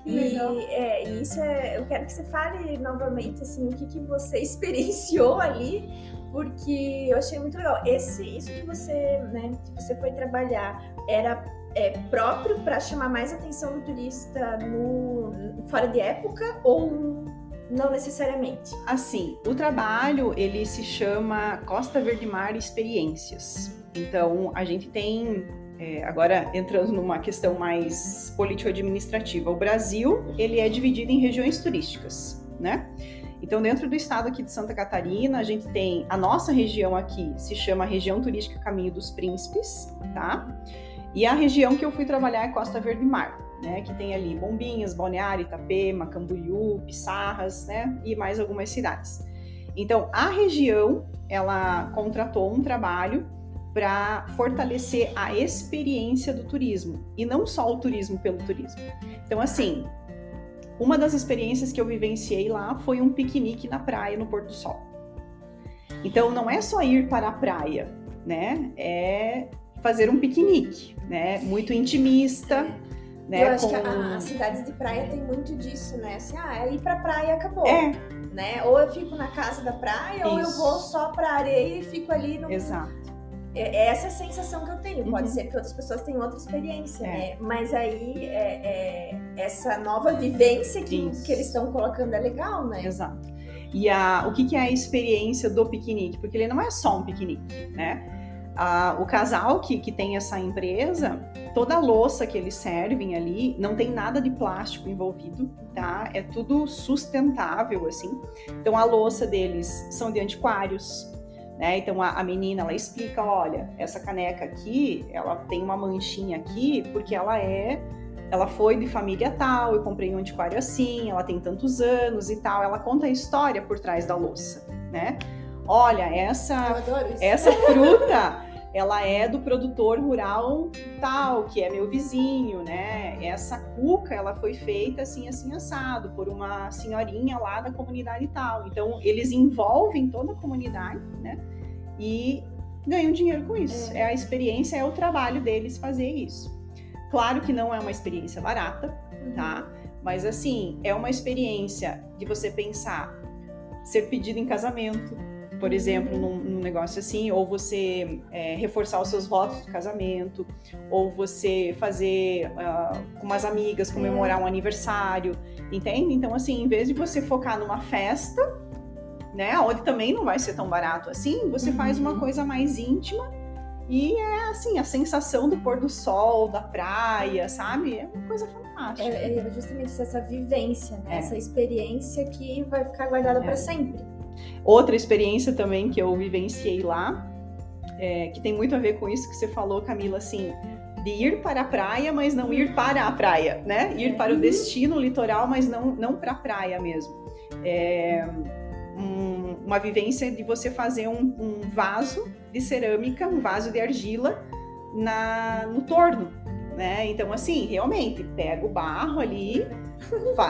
Speaker 1: E é, isso é, eu quero que você fale novamente assim, o que, que você experienciou ali, porque eu achei muito legal. Esse, isso que você, né, que você foi trabalhar era é, próprio para chamar mais atenção do turista no, fora de época ou não necessariamente.
Speaker 3: Assim, o trabalho ele se chama Costa Verde Mar Experiências. Então, a gente tem é, agora entrando numa questão mais político-administrativa, o Brasil ele é dividido em regiões turísticas, né? Então, dentro do estado aqui de Santa Catarina, a gente tem a nossa região aqui se chama região turística Caminho dos Príncipes, tá? E a região que eu fui trabalhar é Costa Verde Mar né, que tem ali Bombinhas, Balneário, Itapema, Camboriú, Pissarras, né, e mais algumas cidades. Então, a região, ela contratou um trabalho para fortalecer a experiência do turismo e não só o turismo pelo turismo. Então, assim, uma das experiências que eu vivenciei lá foi um piquenique na praia no Porto Sol. Então, não é só ir para a praia, né? É fazer um piquenique, né? Muito intimista, né?
Speaker 1: Eu acho com... que as cidades de praia tem muito disso, né? Assim, ah, é ir pra praia acabou.
Speaker 3: É.
Speaker 1: Né? Ou eu fico na casa da praia, Isso. ou eu vou só pra areia e fico ali no.
Speaker 3: Exato.
Speaker 1: É, é essa a sensação que eu tenho. Pode uhum. ser que outras pessoas tenham outra experiência, é. né? Mas aí é, é essa nova vivência que, que eles estão colocando é legal, né?
Speaker 3: Exato. E a, o que, que é a experiência do piquenique? Porque ele não é só um piquenique, né? o casal que, que tem essa empresa, toda a louça que eles servem ali não tem nada de plástico envolvido, tá? É tudo sustentável, assim. Então a louça deles são de antiquários, né? Então a, a, menina ela explica, olha, essa caneca aqui, ela tem uma manchinha aqui porque ela é, ela foi de família tal, eu comprei um antiquário assim, ela tem tantos anos e tal. Ela conta a história por trás da louça, né? Olha, essa essa fruta ela é do produtor rural tal, que é meu vizinho, né? Essa cuca, ela foi feita assim, assim, assado, por uma senhorinha lá da comunidade tal. Então, eles envolvem toda a comunidade, né? E ganham dinheiro com isso. É, é a experiência, é o trabalho deles fazer isso. Claro que não é uma experiência barata, tá? Mas, assim, é uma experiência de você pensar ser pedido em casamento, por exemplo, num, num negócio assim, ou você é, reforçar os seus votos de casamento, ou você fazer uh, com umas amigas comemorar um aniversário, entende? Então, assim, em vez de você focar numa festa, né, onde também não vai ser tão barato assim, você uhum. faz uma uhum. coisa mais íntima e é assim, a sensação do pôr do sol, da praia, sabe? É uma coisa fantástica.
Speaker 1: É, é justamente essa vivência, né? É. essa experiência que vai ficar guardada é. para sempre.
Speaker 3: Outra experiência também que eu vivenciei lá, é, que tem muito a ver com isso que você falou, Camila, assim, de ir para a praia, mas não ir para a praia, né? Ir para o uhum. destino litoral, mas não, não para a praia mesmo. É, um, uma vivência de você fazer um, um, vaso de cerâmica, um vaso de argila na, no torno, né? Então, assim, realmente, pega o barro ali,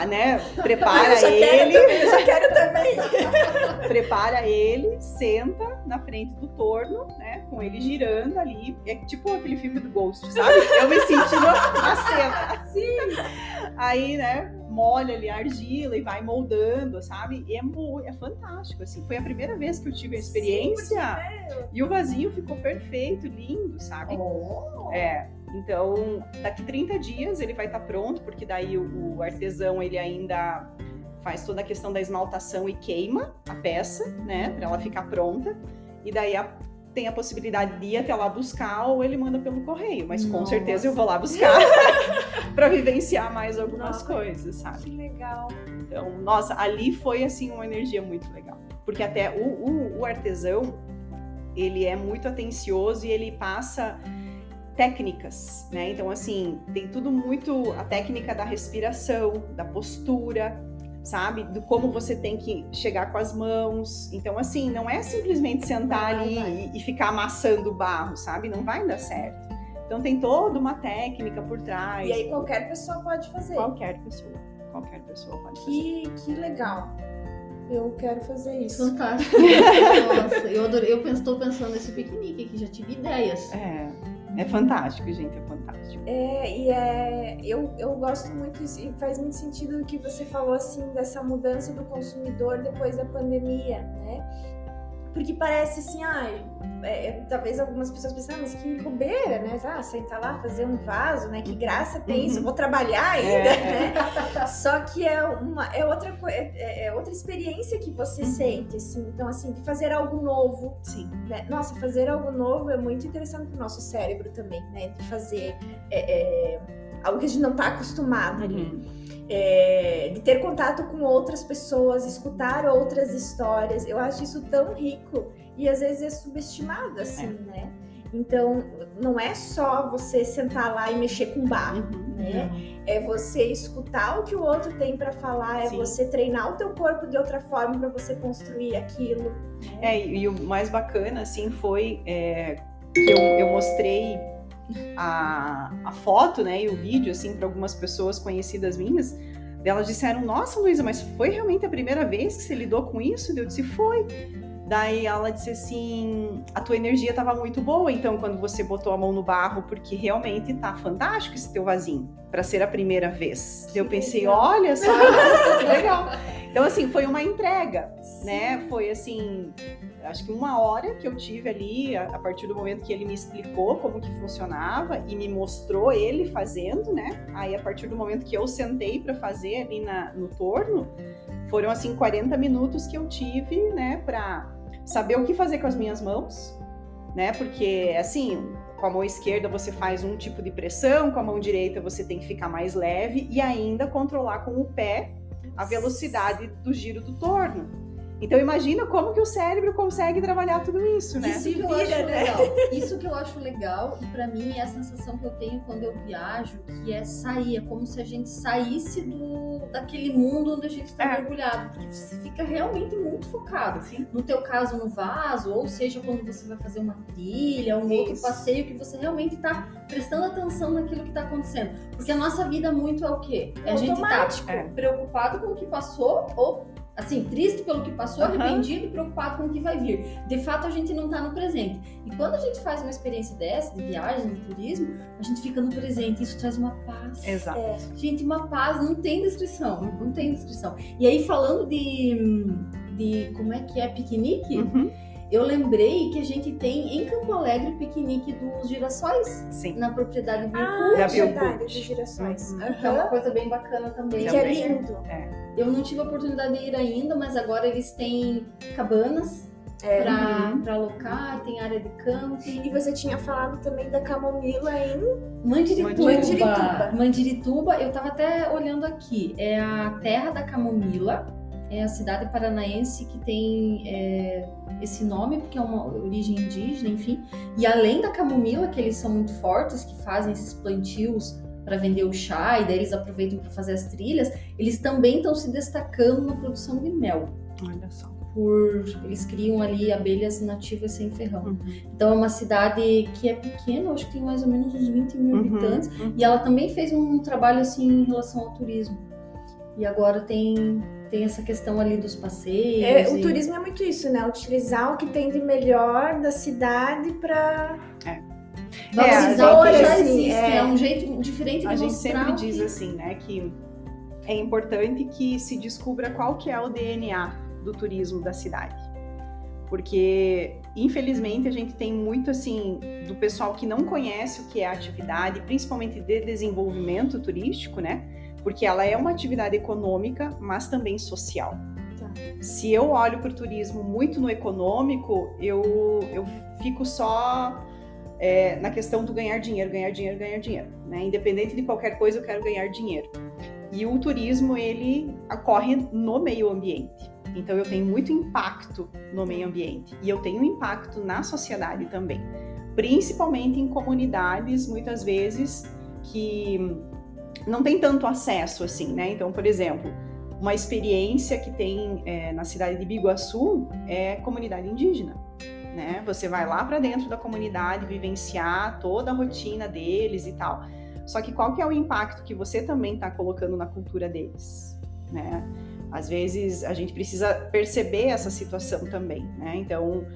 Speaker 3: né? Prepara eu ele.
Speaker 1: Também, eu já quero também.
Speaker 3: prepara ele, senta na frente do torno, né? Com ele girando ali. É tipo aquele filme do Ghost, sabe? Eu me senti na cena.
Speaker 1: Sim.
Speaker 3: Aí, né? molha ali a argila e vai moldando, sabe? E é, é fantástico, assim. Foi a primeira vez que eu tive a experiência Sim, e o vasinho ficou perfeito, lindo, sabe? Oh. É. Então, daqui 30 dias ele vai estar tá pronto, porque daí o, o artesão ele ainda faz toda a questão da esmaltação e queima a peça, né, para ela ficar pronta. E daí a, tem a possibilidade de ir até lá buscar ou ele manda pelo correio, mas Nossa. com certeza eu vou lá buscar para vivenciar mais algumas Nossa, coisas, sabe?
Speaker 1: Que legal.
Speaker 3: Então, nossa, ali foi assim uma energia muito legal, porque até o, o, o artesão ele é muito atencioso e ele passa técnicas, né? Então, assim, tem tudo muito a técnica da respiração, da postura, sabe? Do como você tem que chegar com as mãos. Então, assim, não é simplesmente sentar ali e, e, ficar amassando o barro, sabe? Não vai dar certo. Então, tem toda uma técnica por trás.
Speaker 1: E aí, qualquer pessoa pode fazer.
Speaker 3: Qualquer pessoa. Qualquer pessoa pode
Speaker 1: que,
Speaker 3: fazer.
Speaker 1: Que legal. Eu quero fazer isso.
Speaker 2: Fantástico. Nossa, eu adorei. Eu estou pensando nesse piquenique aqui, já tive ideias.
Speaker 3: É. É fantástico, gente, é fantástico.
Speaker 1: É, e é, eu, eu gosto muito e faz muito sentido o que você falou, assim, dessa mudança do consumidor depois da pandemia, né? Porque parece assim, ah, é, é, talvez algumas pessoas pensem, ah, mas que bobeira, né? Ah, sentar lá, fazer um vaso, né? Que graça tem uhum. isso, vou trabalhar ainda, é. né? Só que é uma é outra é, é, é outra experiência que você uhum. sente, assim. Então, assim, de fazer algo novo.
Speaker 3: Sim.
Speaker 1: Né? Nossa, fazer algo novo é muito interessante para o nosso cérebro também, né? De fazer é, algo que a gente não está acostumado ali. Uhum é, de ter contato com outras pessoas, escutar outras histórias. Eu acho isso tão rico e às vezes é subestimado assim, é. né? Então, não é só você sentar lá e mexer com barro, uhum, né? É você escutar o que o outro tem para falar, é Sim. você treinar o teu corpo de outra forma para você construir aquilo.
Speaker 3: Né? É, e o mais bacana, assim, foi é, que eu, eu mostrei a, a foto, né, e o vídeo, assim, para algumas pessoas conhecidas minhas, elas disseram: Nossa, Luísa, mas foi realmente a primeira vez que você lidou com isso? Eu disse: Foi. Daí ela disse assim: a tua energia estava muito boa, então, quando você botou a mão no barro, porque realmente tá fantástico esse teu vasinho, para ser a primeira vez. Que eu pensei: legal. olha só, que legal. Então, assim, foi uma entrega, Sim. né? Foi assim, acho que uma hora que eu tive ali, a, a, partir do momento que ele me explicou como que funcionava e me mostrou ele fazendo, né? Aí, a partir do momento que eu sentei para fazer ali na, no torno, foram assim 40 minutos que eu tive, né, para saber o que fazer com as minhas mãos, né? Porque assim, com a mão esquerda você faz um tipo de pressão, com a mão direita você tem que ficar mais leve e ainda controlar com o pé a velocidade do giro do torno. Então imagina como que o cérebro consegue trabalhar tudo isso, né?
Speaker 2: Isso que eu acho né? legal. Isso que eu acho legal e para mim é a sensação que eu tenho quando eu viajo, que é sair, é como se a gente saísse do daquele mundo onde a gente está é. mergulhado, porque você fica realmente muito focado. Sim. No teu caso no vaso, ou seja, quando você vai fazer uma trilha, um isso. outro passeio que você realmente está prestando atenção naquilo que está acontecendo. Porque a nossa vida muito é o quê? É a gente tá é. preocupado com o que passou ou assim, triste pelo que passou, uhum. arrependido e preocupado com o que vai vir. De fato, a gente não está no presente. E quando a gente faz uma experiência dessa, de viagem, de turismo, a gente fica no presente. Isso traz uma paz.
Speaker 3: Exato. É,
Speaker 2: gente, uma paz não tem descrição. Não tem descrição. E aí, falando de, de como é que é piquenique, uhum. Eu lembrei que a gente tem em Campo Alegre o piquenique dos girassóis.
Speaker 3: Sim.
Speaker 2: Na propriedade
Speaker 1: Biocult. Ah, é verdade, dos girassóis.
Speaker 2: Uhum. Que é uma coisa bem bacana também.
Speaker 1: Que é lindo.
Speaker 2: É. Eu não tive a oportunidade de ir ainda, mas agora eles têm cabanas é. para uhum. alocar, tem área de camping.
Speaker 1: E você tinha falado também da camomila em
Speaker 2: Mandirituba. Mandirituba. Mandirituba, eu tava até olhando aqui. É a terra da camomila é a cidade paranaense que tem é, esse nome, porque é uma origem indígena, enfim. E além da camomila, que eles são muito fortes, que fazem esses plantios para vender o chá, e daí eles aproveitam para fazer as trilhas, eles também estão se destacando na produção de mel.
Speaker 3: Olha só.
Speaker 2: Por, eles criam ali abelhas nativas sem ferrão. Uhum. Então é uma cidade que é pequena, acho que tem mais ou menos uns 20 mil uhum. habitantes, uhum. e ela também fez um trabalho assim em relação ao turismo. E agora tem tem essa questão ali dos passeios.
Speaker 1: É, o turismo é muito isso, né? Utilizar o que tem de melhor da cidade para.
Speaker 3: É.
Speaker 2: Valorizar é, o que já existe. É. é. um jeito diferente de
Speaker 3: A
Speaker 2: gente
Speaker 3: sempre diz assim, né? Que é importante que se descubra qual que é o DNA do turismo da cidade. Porque, infelizmente, a gente tem muito assim do pessoal que não conhece o que é a atividade, principalmente de desenvolvimento turístico, né? Porque ela é uma atividade econômica, mas também social. Tá. Se eu olho para o turismo muito no econômico, eu, eu fico só é, na questão do ganhar dinheiro, ganhar dinheiro, ganhar dinheiro. Né? Independente de qualquer coisa, eu quero ganhar dinheiro. E o turismo, ele ocorre no meio ambiente. Então, eu tenho muito impacto no meio ambiente e eu tenho impacto na sociedade também, principalmente em comunidades, muitas vezes, que não tem tanto acesso assim, né? Então, por exemplo, uma experiência que tem é, na cidade de Biguaçu é comunidade indígena. Né? Você vai lá para dentro da comunidade vivenciar toda a rotina deles e tal. Só que qual que é o impacto que você também está colocando na cultura deles, né? Às vezes a gente precisa perceber essa situação também, né? Então,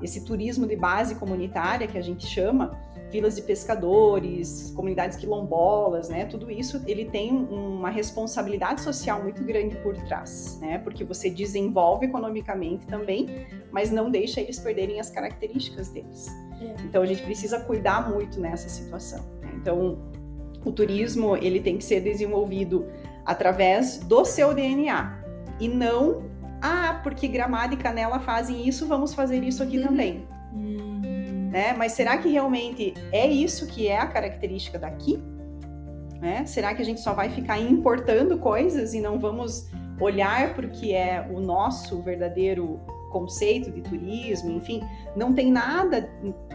Speaker 3: esse turismo de base comunitária que a gente chama, vilas de pescadores, comunidades quilombolas, né? Tudo isso ele tem uma responsabilidade social muito grande por trás, né? Porque você desenvolve economicamente também, mas não deixa eles perderem as características deles. É. Então a gente precisa cuidar muito nessa situação. Né? Então o turismo ele tem que ser desenvolvido através do seu DNA e não ah porque Gramado e Canela fazem isso vamos fazer isso aqui uhum. também uhum. Né mas será que realmente é isso que é a característica daqui né? será que a gente só vai ficar importando coisas e não vamos olhar para o que é o nosso verdadeiro conceito de turismo enfim não tem nada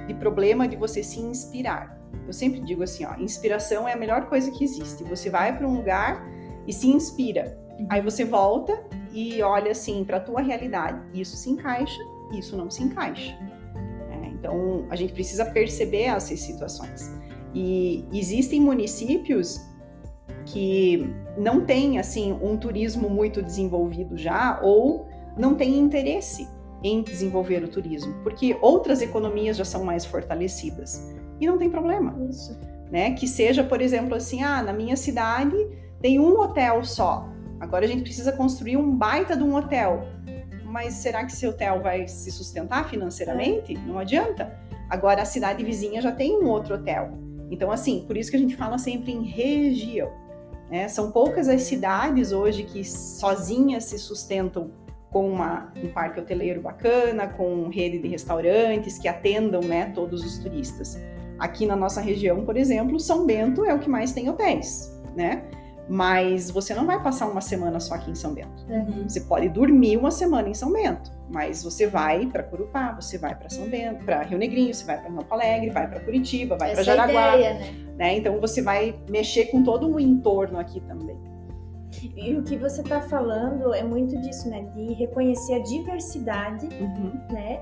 Speaker 3: de problema de você se inspirar eu sempre digo assim, ó, inspiração é a melhor coisa que existe. Você vai para um lugar e se inspira. Aí você volta e olha assim para a tua realidade. Isso se encaixa, isso não se encaixa. Então a gente precisa perceber essas situações. E existem municípios que não têm assim um turismo muito desenvolvido já ou não têm interesse em desenvolver o turismo, porque outras economias já são mais fortalecidas e não tem problema. Isso. Né? Que seja, por exemplo, assim, ah, na minha cidade tem um hotel só. Agora a gente precisa construir um baita de um hotel. Mas será que esse hotel vai se sustentar financeiramente? É. Não adianta. Agora a cidade vizinha já tem um outro hotel. Então, assim, por isso que a gente fala sempre em região. Né? São poucas as cidades hoje que sozinhas se sustentam com uma, um parque hoteleiro bacana, com rede de restaurantes que atendam né, todos os turistas. Aqui na nossa região, por exemplo, São Bento é o que mais tem hotéis, né? Mas você não vai passar uma semana só aqui em São Bento. Uhum. Você pode dormir uma semana em São Bento, mas você vai para Curupá, você vai para São Bento, para Rio Negrinho, você vai para Campo Alegre, vai para Curitiba, vai para Jaraguá, ideia, né? né? Então você vai mexer com todo um entorno aqui também.
Speaker 1: E o que você está falando é muito disso, né? De reconhecer a diversidade, uhum. né?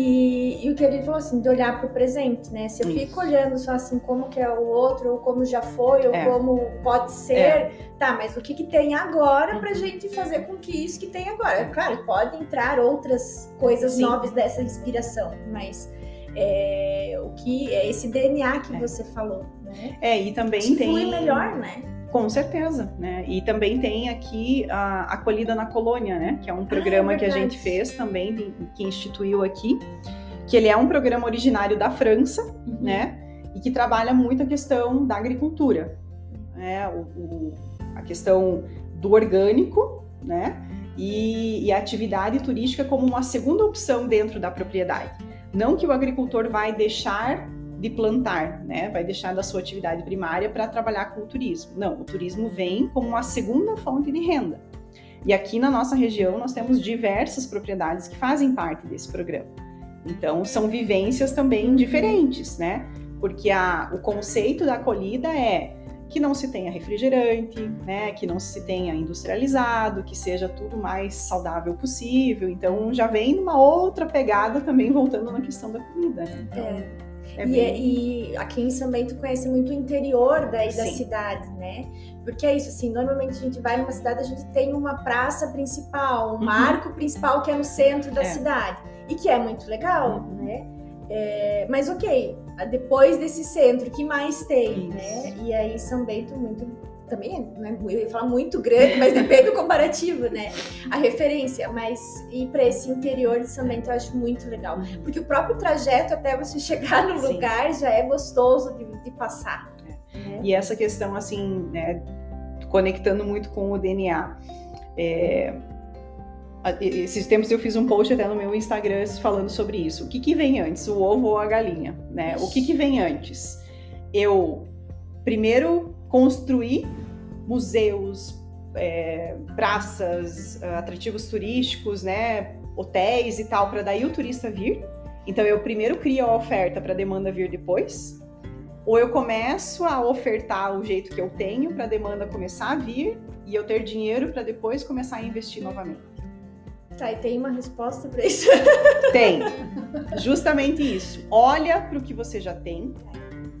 Speaker 1: E, e, o que ele falou assim, de olhar para o presente, né? Se eu Isso. fico olhando só assim como que é o outro, ou como já foi, ou é. como pode ser, é. tá, mas o que, que tem agora para uhum. gente fazer com que isso que tem agora? Claro, pode entrar outras coisas Sim. novas dessa inspiração, mas é, o que é esse DNA que é. você falou, né?
Speaker 3: É, e também que tem.
Speaker 1: Flui melhor, né?
Speaker 3: Com certeza, né? E também tem aqui a Acolhida na Colônia, né? Que é um programa ah, é que a gente fez também, que instituiu aqui, que ele é um programa originário da França, uhum. né? E que trabalha muito a questão da agricultura, né? O, o, a questão do orgânico, né? E, e a atividade turística como uma segunda opção dentro da propriedade. Não que o agricultor vai deixar de plantar, né? Vai deixar da sua atividade primária para trabalhar com o turismo. Não, o turismo vem como uma segunda fonte de renda. E aqui na nossa região nós temos diversas propriedades que fazem parte desse programa. Então são vivências também diferentes, né? Porque a, o conceito da acolhida é que não se tenha refrigerante, né? Que não se tenha industrializado, que seja tudo mais saudável possível. Então já vem numa outra pegada também voltando na questão da comida. Né? Então,
Speaker 1: é. É e, bem... e, aqui em São Bento conhece muito o interior daí da cidade, né? Porque é isso, assim, normalmente a gente vai numa cidade, a gente tem uma praça principal, um uhum. marco principal que é no centro da é. cidade. E que é muito legal, uhum. né? É, mas ok, depois desse centro, o que mais tem, isso. né? E aí São Bento muito também, né, eu ia falar muito grande, mas depende do comparativo, né? A referência, mas ir para esse interior de São Bento eu acho muito legal, uhum. porque o próprio trajeto até você chegar no Sim. lugar já é gostoso de, de passar.
Speaker 3: É. Né? E essa questão, assim, né, conectando muito com o DNA. É, esses tempos eu fiz um post até no meu Instagram falando sobre isso. O que, que vem antes, o ovo ou a galinha? Né? O que, que vem antes? Eu primeiro construir museus, é, praças, atrativos turísticos, né, hotéis e tal, para daí o turista vir. Então eu primeiro crio a oferta para a demanda vir depois. Ou eu começo a ofertar o jeito que eu tenho para a demanda começar a vir e eu ter dinheiro para depois começar a investir novamente.
Speaker 1: Tá, e tem uma resposta para isso?
Speaker 3: Tem. Justamente isso. Olha para o que você já tem,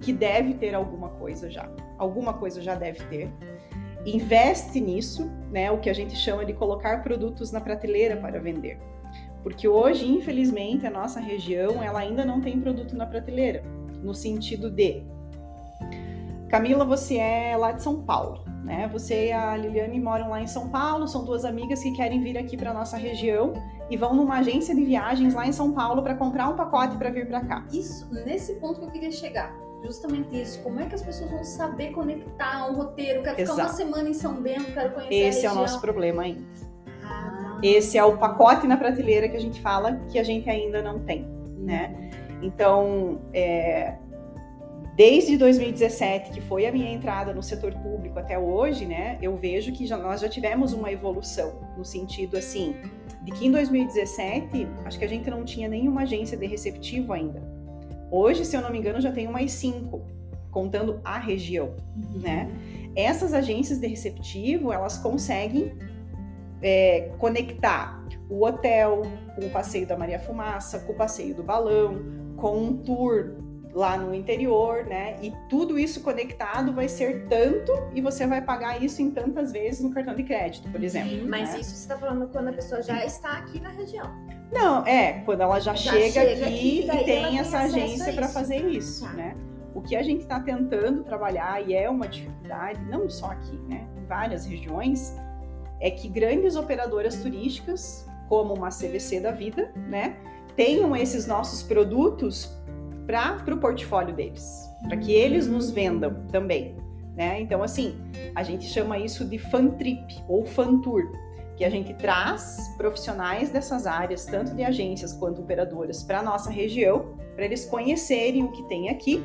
Speaker 3: que deve ter alguma coisa já. Alguma coisa já deve ter. Investe nisso, né? O que a gente chama de colocar produtos na prateleira para vender. Porque hoje, infelizmente, a nossa região ela ainda não tem produto na prateleira, no sentido de Camila, você é lá de São Paulo, né? Você e a Liliane moram lá em São Paulo, são duas amigas que querem vir aqui para nossa região e vão numa agência de viagens lá em São Paulo para comprar um pacote para vir para cá.
Speaker 2: Isso, nesse ponto que eu queria chegar. Justamente isso. Como é que as pessoas vão saber conectar um roteiro? Quero Exato. ficar uma semana em São Bento, quero conhecer
Speaker 3: Esse é o nosso problema ainda. Ah. Esse é o pacote na prateleira que a gente fala que a gente ainda não tem, né? Então, é, Desde 2017, que foi a minha entrada no setor público até hoje, né, eu vejo que já, nós já tivemos uma evolução no sentido assim, de que em 2017, acho que a gente não tinha nenhuma agência de receptivo ainda. Hoje, se eu não me engano, já tem mais cinco, contando a região, uhum. né? Essas agências de receptivo, elas conseguem é, conectar o hotel com o passeio da Maria Fumaça, com o passeio do balão, com um tour lá no interior, né? E tudo isso conectado vai ser tanto e você vai pagar isso em tantas vezes no cartão de crédito, por exemplo.
Speaker 1: Mas
Speaker 3: né?
Speaker 1: isso você está falando quando a pessoa já está aqui na região.
Speaker 3: Não, é, quando ela já, já chega, chega, aqui, aqui e tem essa agência para fazer isso, tá. né? O que a gente está tentando trabalhar, e é uma dificuldade, não só aqui, né? Em várias regiões, é que grandes operadoras turísticas, como uma CVC da vida, né? Tenham esses nossos produtos para o portfólio deles, para que eles nos vendam também. Né? Então, assim, a gente chama isso de fan trip ou fan tour, que a gente traz profissionais dessas áreas, tanto de agências quanto operadoras, para a nossa região, para eles conhecerem o que tem aqui,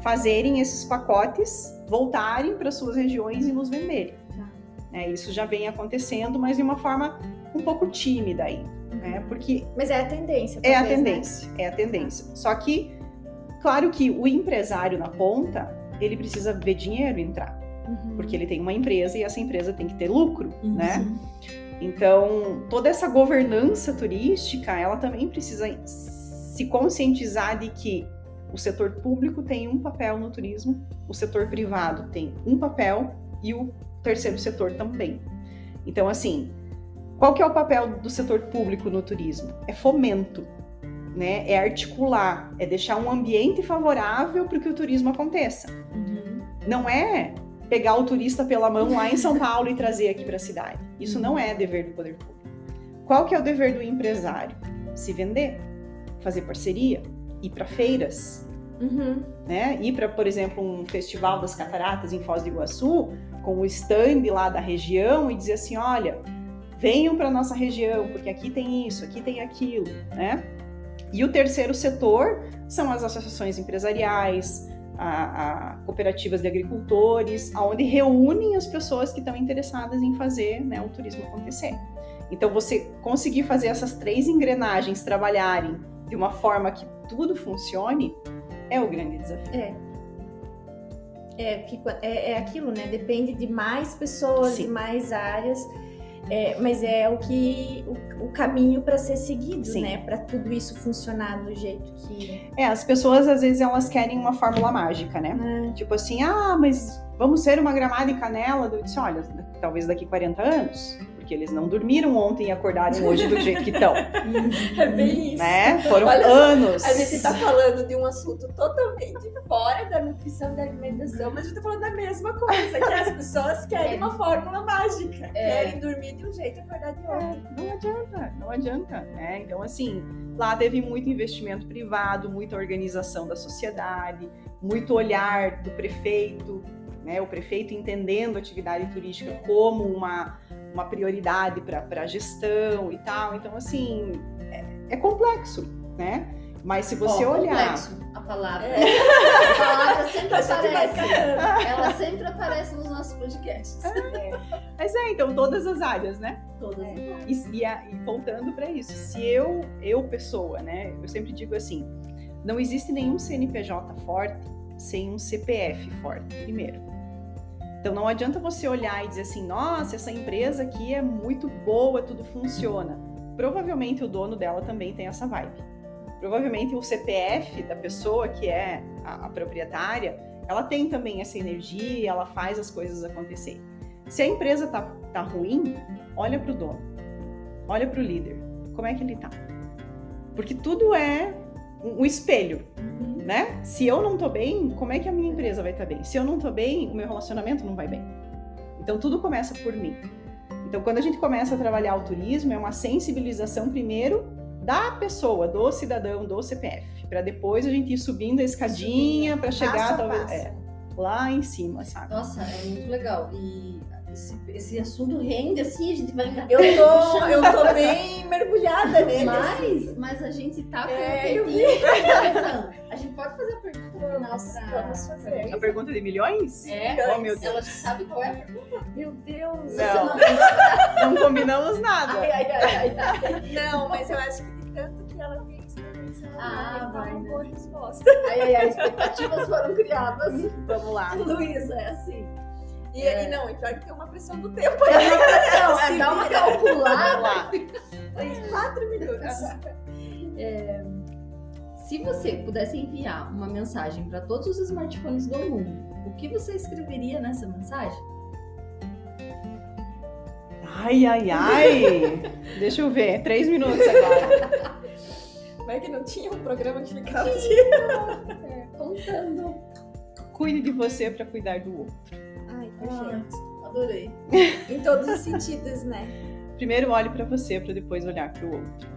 Speaker 3: fazerem esses pacotes, voltarem para suas regiões e nos venderem. Tá. É, isso já vem acontecendo, mas de uma forma um pouco tímida ainda, né? Porque
Speaker 1: mas é a tendência.
Speaker 3: Talvez, é a né? tendência, né? é a tendência. Só que Claro que o empresário na ponta, ele precisa ver dinheiro entrar, uhum. porque ele tem uma empresa e essa empresa tem que ter lucro, uhum. né? Então, toda essa governança turística, ela também precisa se conscientizar de que o setor público tem um papel no turismo, o setor privado tem um papel e o terceiro setor também. Então, assim, qual que é o papel do setor público no turismo? É fomento né? É articular, é deixar um ambiente favorável para que o turismo aconteça. Uhum. Não é pegar o turista pela mão lá em São Paulo e trazer aqui para a cidade. Isso não é dever do poder público. Qual que é o dever do empresário? Se vender, fazer parceria, ir para feiras, uhum. né? Ir para, por exemplo, um festival das cataratas em Foz do Iguaçu, com o stand lá da região e dizer assim, olha, venham para nossa região, porque aqui tem isso, aqui tem aquilo, né? E o terceiro setor são as associações empresariais, a, a, cooperativas de agricultores, onde reúnem as pessoas que estão interessadas em fazer né, o turismo acontecer. Então, você conseguir fazer essas três engrenagens trabalharem de uma forma que tudo funcione é o grande desafio.
Speaker 1: É. É, é, é aquilo, né? Depende de mais pessoas, Sim. de mais áreas. É, mas é o que o, o caminho para ser seguido, Sim. né? Para tudo isso funcionar do jeito que.
Speaker 3: É, as pessoas às vezes elas querem uma fórmula mágica, né? É. Tipo assim, ah, mas vamos ser uma gramada e canela. Eu disse, olha, talvez daqui 40 anos, porque eles não dormiram ontem e acordaram hoje do jeito que estão.
Speaker 1: É bem isso.
Speaker 3: Né? Foram
Speaker 1: Olha
Speaker 3: anos.
Speaker 1: A gente tá falando de um assunto totalmente fora da nutrição e da alimentação, mas a gente tá falando da mesma coisa, que as pessoas querem uma fórmula mágica.
Speaker 2: É.
Speaker 1: Querem dormir de um jeito e acordar de outro.
Speaker 3: Não adianta, não adianta, né? Então, assim, lá teve muito investimento privado, muita organização da sociedade, muito olhar do prefeito, né? O prefeito entendendo a atividade turística como uma, uma prioridade para a gestão e tal. Então, assim, é, é complexo, né? Mas se você
Speaker 2: Ó,
Speaker 3: olhar.
Speaker 2: complexo, a palavra.
Speaker 1: É.
Speaker 2: A palavra sempre
Speaker 1: A
Speaker 2: aparece. Ela sempre aparece nos nossos podcasts.
Speaker 3: Mas é, então, todas as áreas, né?
Speaker 2: Todas.
Speaker 1: É.
Speaker 3: E, e, a- e voltando para isso, se eu, eu pessoa, né, eu sempre digo assim, não existe nenhum CNPJ forte sem um CPF forte, primeiro. Então não adianta você olhar e dizer assim, nossa, essa empresa aqui é muito boa, tudo funciona. Provavelmente o dono dela também tem essa vibe. Provavelmente o CPF da pessoa que é a, a proprietária, ela tem também essa energia, ela faz as coisas acontecerem. Se a empresa tá, tá ruim, olha para o dono, olha para o líder, como é que ele tá? Porque tudo é um, um espelho, né? Se eu não tô bem, como é que a minha empresa vai estar bem? Se eu não tô bem, o meu relacionamento não vai bem. Então tudo começa por mim. Então quando a gente começa a trabalhar o turismo, é uma sensibilização primeiro da pessoa, do cidadão, do CPF, para depois a gente ir subindo a escadinha para chegar talvez é, lá em cima, sabe?
Speaker 2: Nossa, é muito legal. E esse, esse assunto rende assim, a gente vai engatar.
Speaker 1: Eu tô, eu tô bem mergulhada nele.
Speaker 2: Mas, mas a gente tá com
Speaker 1: É,
Speaker 2: um
Speaker 1: eu
Speaker 2: tempinho conversando. A gente pode fazer a pergunta final
Speaker 1: Vamos,
Speaker 2: pra-
Speaker 1: vamos fazer.
Speaker 3: A pergunta de milhões?
Speaker 2: É,
Speaker 3: Oh, meu Deus.
Speaker 2: ela já sabe qual é a pergunta.
Speaker 1: Meu Deus.
Speaker 3: Não.
Speaker 2: não-
Speaker 3: Não combinamos nada.
Speaker 2: Ai, ai, ai, ai, ai.
Speaker 1: Não, mas eu acho que de tanto que ela ela
Speaker 2: Ah,
Speaker 1: vai uma
Speaker 2: né?
Speaker 1: boa resposta.
Speaker 2: Ai, ai, ai, expectativas foram criadas.
Speaker 3: Vamos lá.
Speaker 2: Luísa, é assim.
Speaker 1: E,
Speaker 2: É.
Speaker 1: e não, e pior que tem uma pressão do tempo
Speaker 2: É
Speaker 1: aí.
Speaker 2: uma pressão, é
Speaker 1: Se
Speaker 2: dar uma calculada.
Speaker 3: lá.
Speaker 1: Tem quatro minutos.
Speaker 2: Se você pudesse enviar uma mensagem para todos os smartphones do mundo, o que você escreveria nessa mensagem?
Speaker 3: Ai, ai, ai. Deixa eu ver. Três minutos agora.
Speaker 1: Como é que não tinha um programa que ficava assim?
Speaker 2: É, contando.
Speaker 3: Cuide de você para cuidar do outro.
Speaker 2: Perfeito. Adorei.
Speaker 1: Em todos os sentidos, né?
Speaker 3: Primeiro olhe para você para depois olhar para o outro.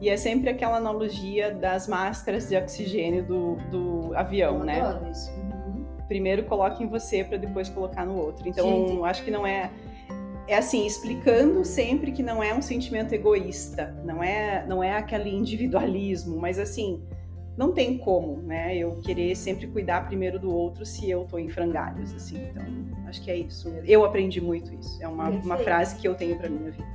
Speaker 3: E é sempre aquela analogia das máscaras de oxigênio do, do avião,
Speaker 2: Eu
Speaker 3: né?
Speaker 2: adoro isso. Uhum.
Speaker 3: Primeiro coloque em você para depois colocar no outro. Então,
Speaker 2: Gente.
Speaker 3: acho que não é é assim, explicando sempre que não é um sentimento egoísta, não é não é aquele individualismo, mas assim, não tem como, né? Eu querer sempre cuidar primeiro do outro se eu tô em frangalhos, assim. Então, acho que é isso. mesmo. Eu aprendi muito isso. É uma, uma frase que eu tenho para minha vida.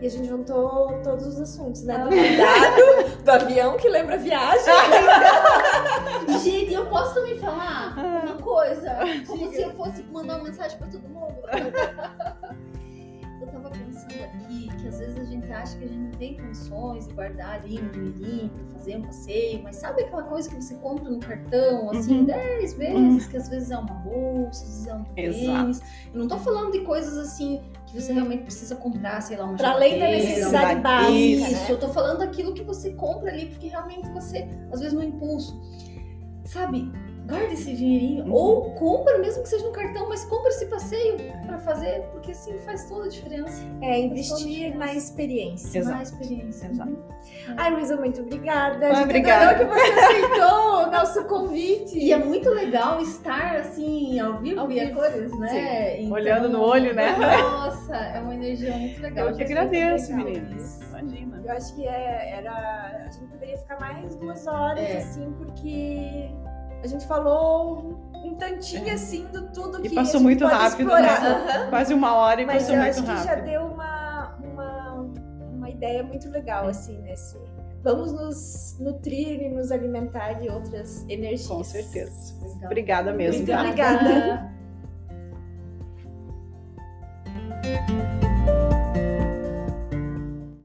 Speaker 1: E a gente juntou todos os assuntos, né? Do
Speaker 2: Ah.
Speaker 1: cuidado, do avião que lembra a viagem.
Speaker 2: Gente, eu posso também falar
Speaker 3: Ah.
Speaker 2: uma coisa? Como se eu fosse mandar uma mensagem pra todo mundo. Eu tava pensando aqui acha que a gente não tem condições de guardar ali um dinheirinho pra fazer um passeio, mas sabe aquela coisa que você compra no cartão, assim,
Speaker 3: Uhum.
Speaker 2: 10 vezes, que às vezes é uma bolsa, às vezes é um tênis. Eu não tô falando de coisas assim que você realmente precisa comprar, sei lá, uma
Speaker 1: Pra além da necessidade
Speaker 3: Isso,
Speaker 1: básica.
Speaker 2: isso,
Speaker 1: né?
Speaker 2: eu tô falando daquilo que você compra ali, porque realmente você, às vezes no impulso, sabe, guarda esse dinheirinho,
Speaker 3: Uhum.
Speaker 2: ou compra, mesmo que seja no cartão, mas compra esse passeio pra fazer, porque assim faz toda a diferença.
Speaker 1: É investir na experiência.
Speaker 3: Exato.
Speaker 2: Na experiência.
Speaker 3: Exato.
Speaker 1: Ai, Luísa, muito obrigada.
Speaker 3: Ah, obrigada.
Speaker 1: que você aceitou o nosso convite.
Speaker 2: E é muito legal estar assim, ao vivo
Speaker 1: Ao
Speaker 2: e a cores, né? Então,
Speaker 3: Olhando no olho, né?
Speaker 2: Nossa, é uma energia muito legal.
Speaker 3: Eu que agradeço, meninas. Imagina.
Speaker 1: Eu acho que é, era. A gente poderia ficar mais duas horas,
Speaker 2: É.
Speaker 1: assim, porque a gente falou um tantinho
Speaker 3: É.
Speaker 1: assim do tudo
Speaker 3: E
Speaker 1: que
Speaker 3: passou
Speaker 1: a gente
Speaker 3: muito rápido, né?
Speaker 1: Aham.
Speaker 3: Quase uma hora e
Speaker 1: Mas
Speaker 3: passou
Speaker 1: eu
Speaker 3: muito
Speaker 1: acho que já
Speaker 3: rápido.
Speaker 1: deu uma, uma, uma ideia muito legal, assim, nesse. Vamos nos nutrir e nos alimentar de outras energias.
Speaker 3: Com certeza.
Speaker 2: Legal.
Speaker 3: Obrigada mesmo.
Speaker 1: Muito obrigada.
Speaker 2: Obrigada.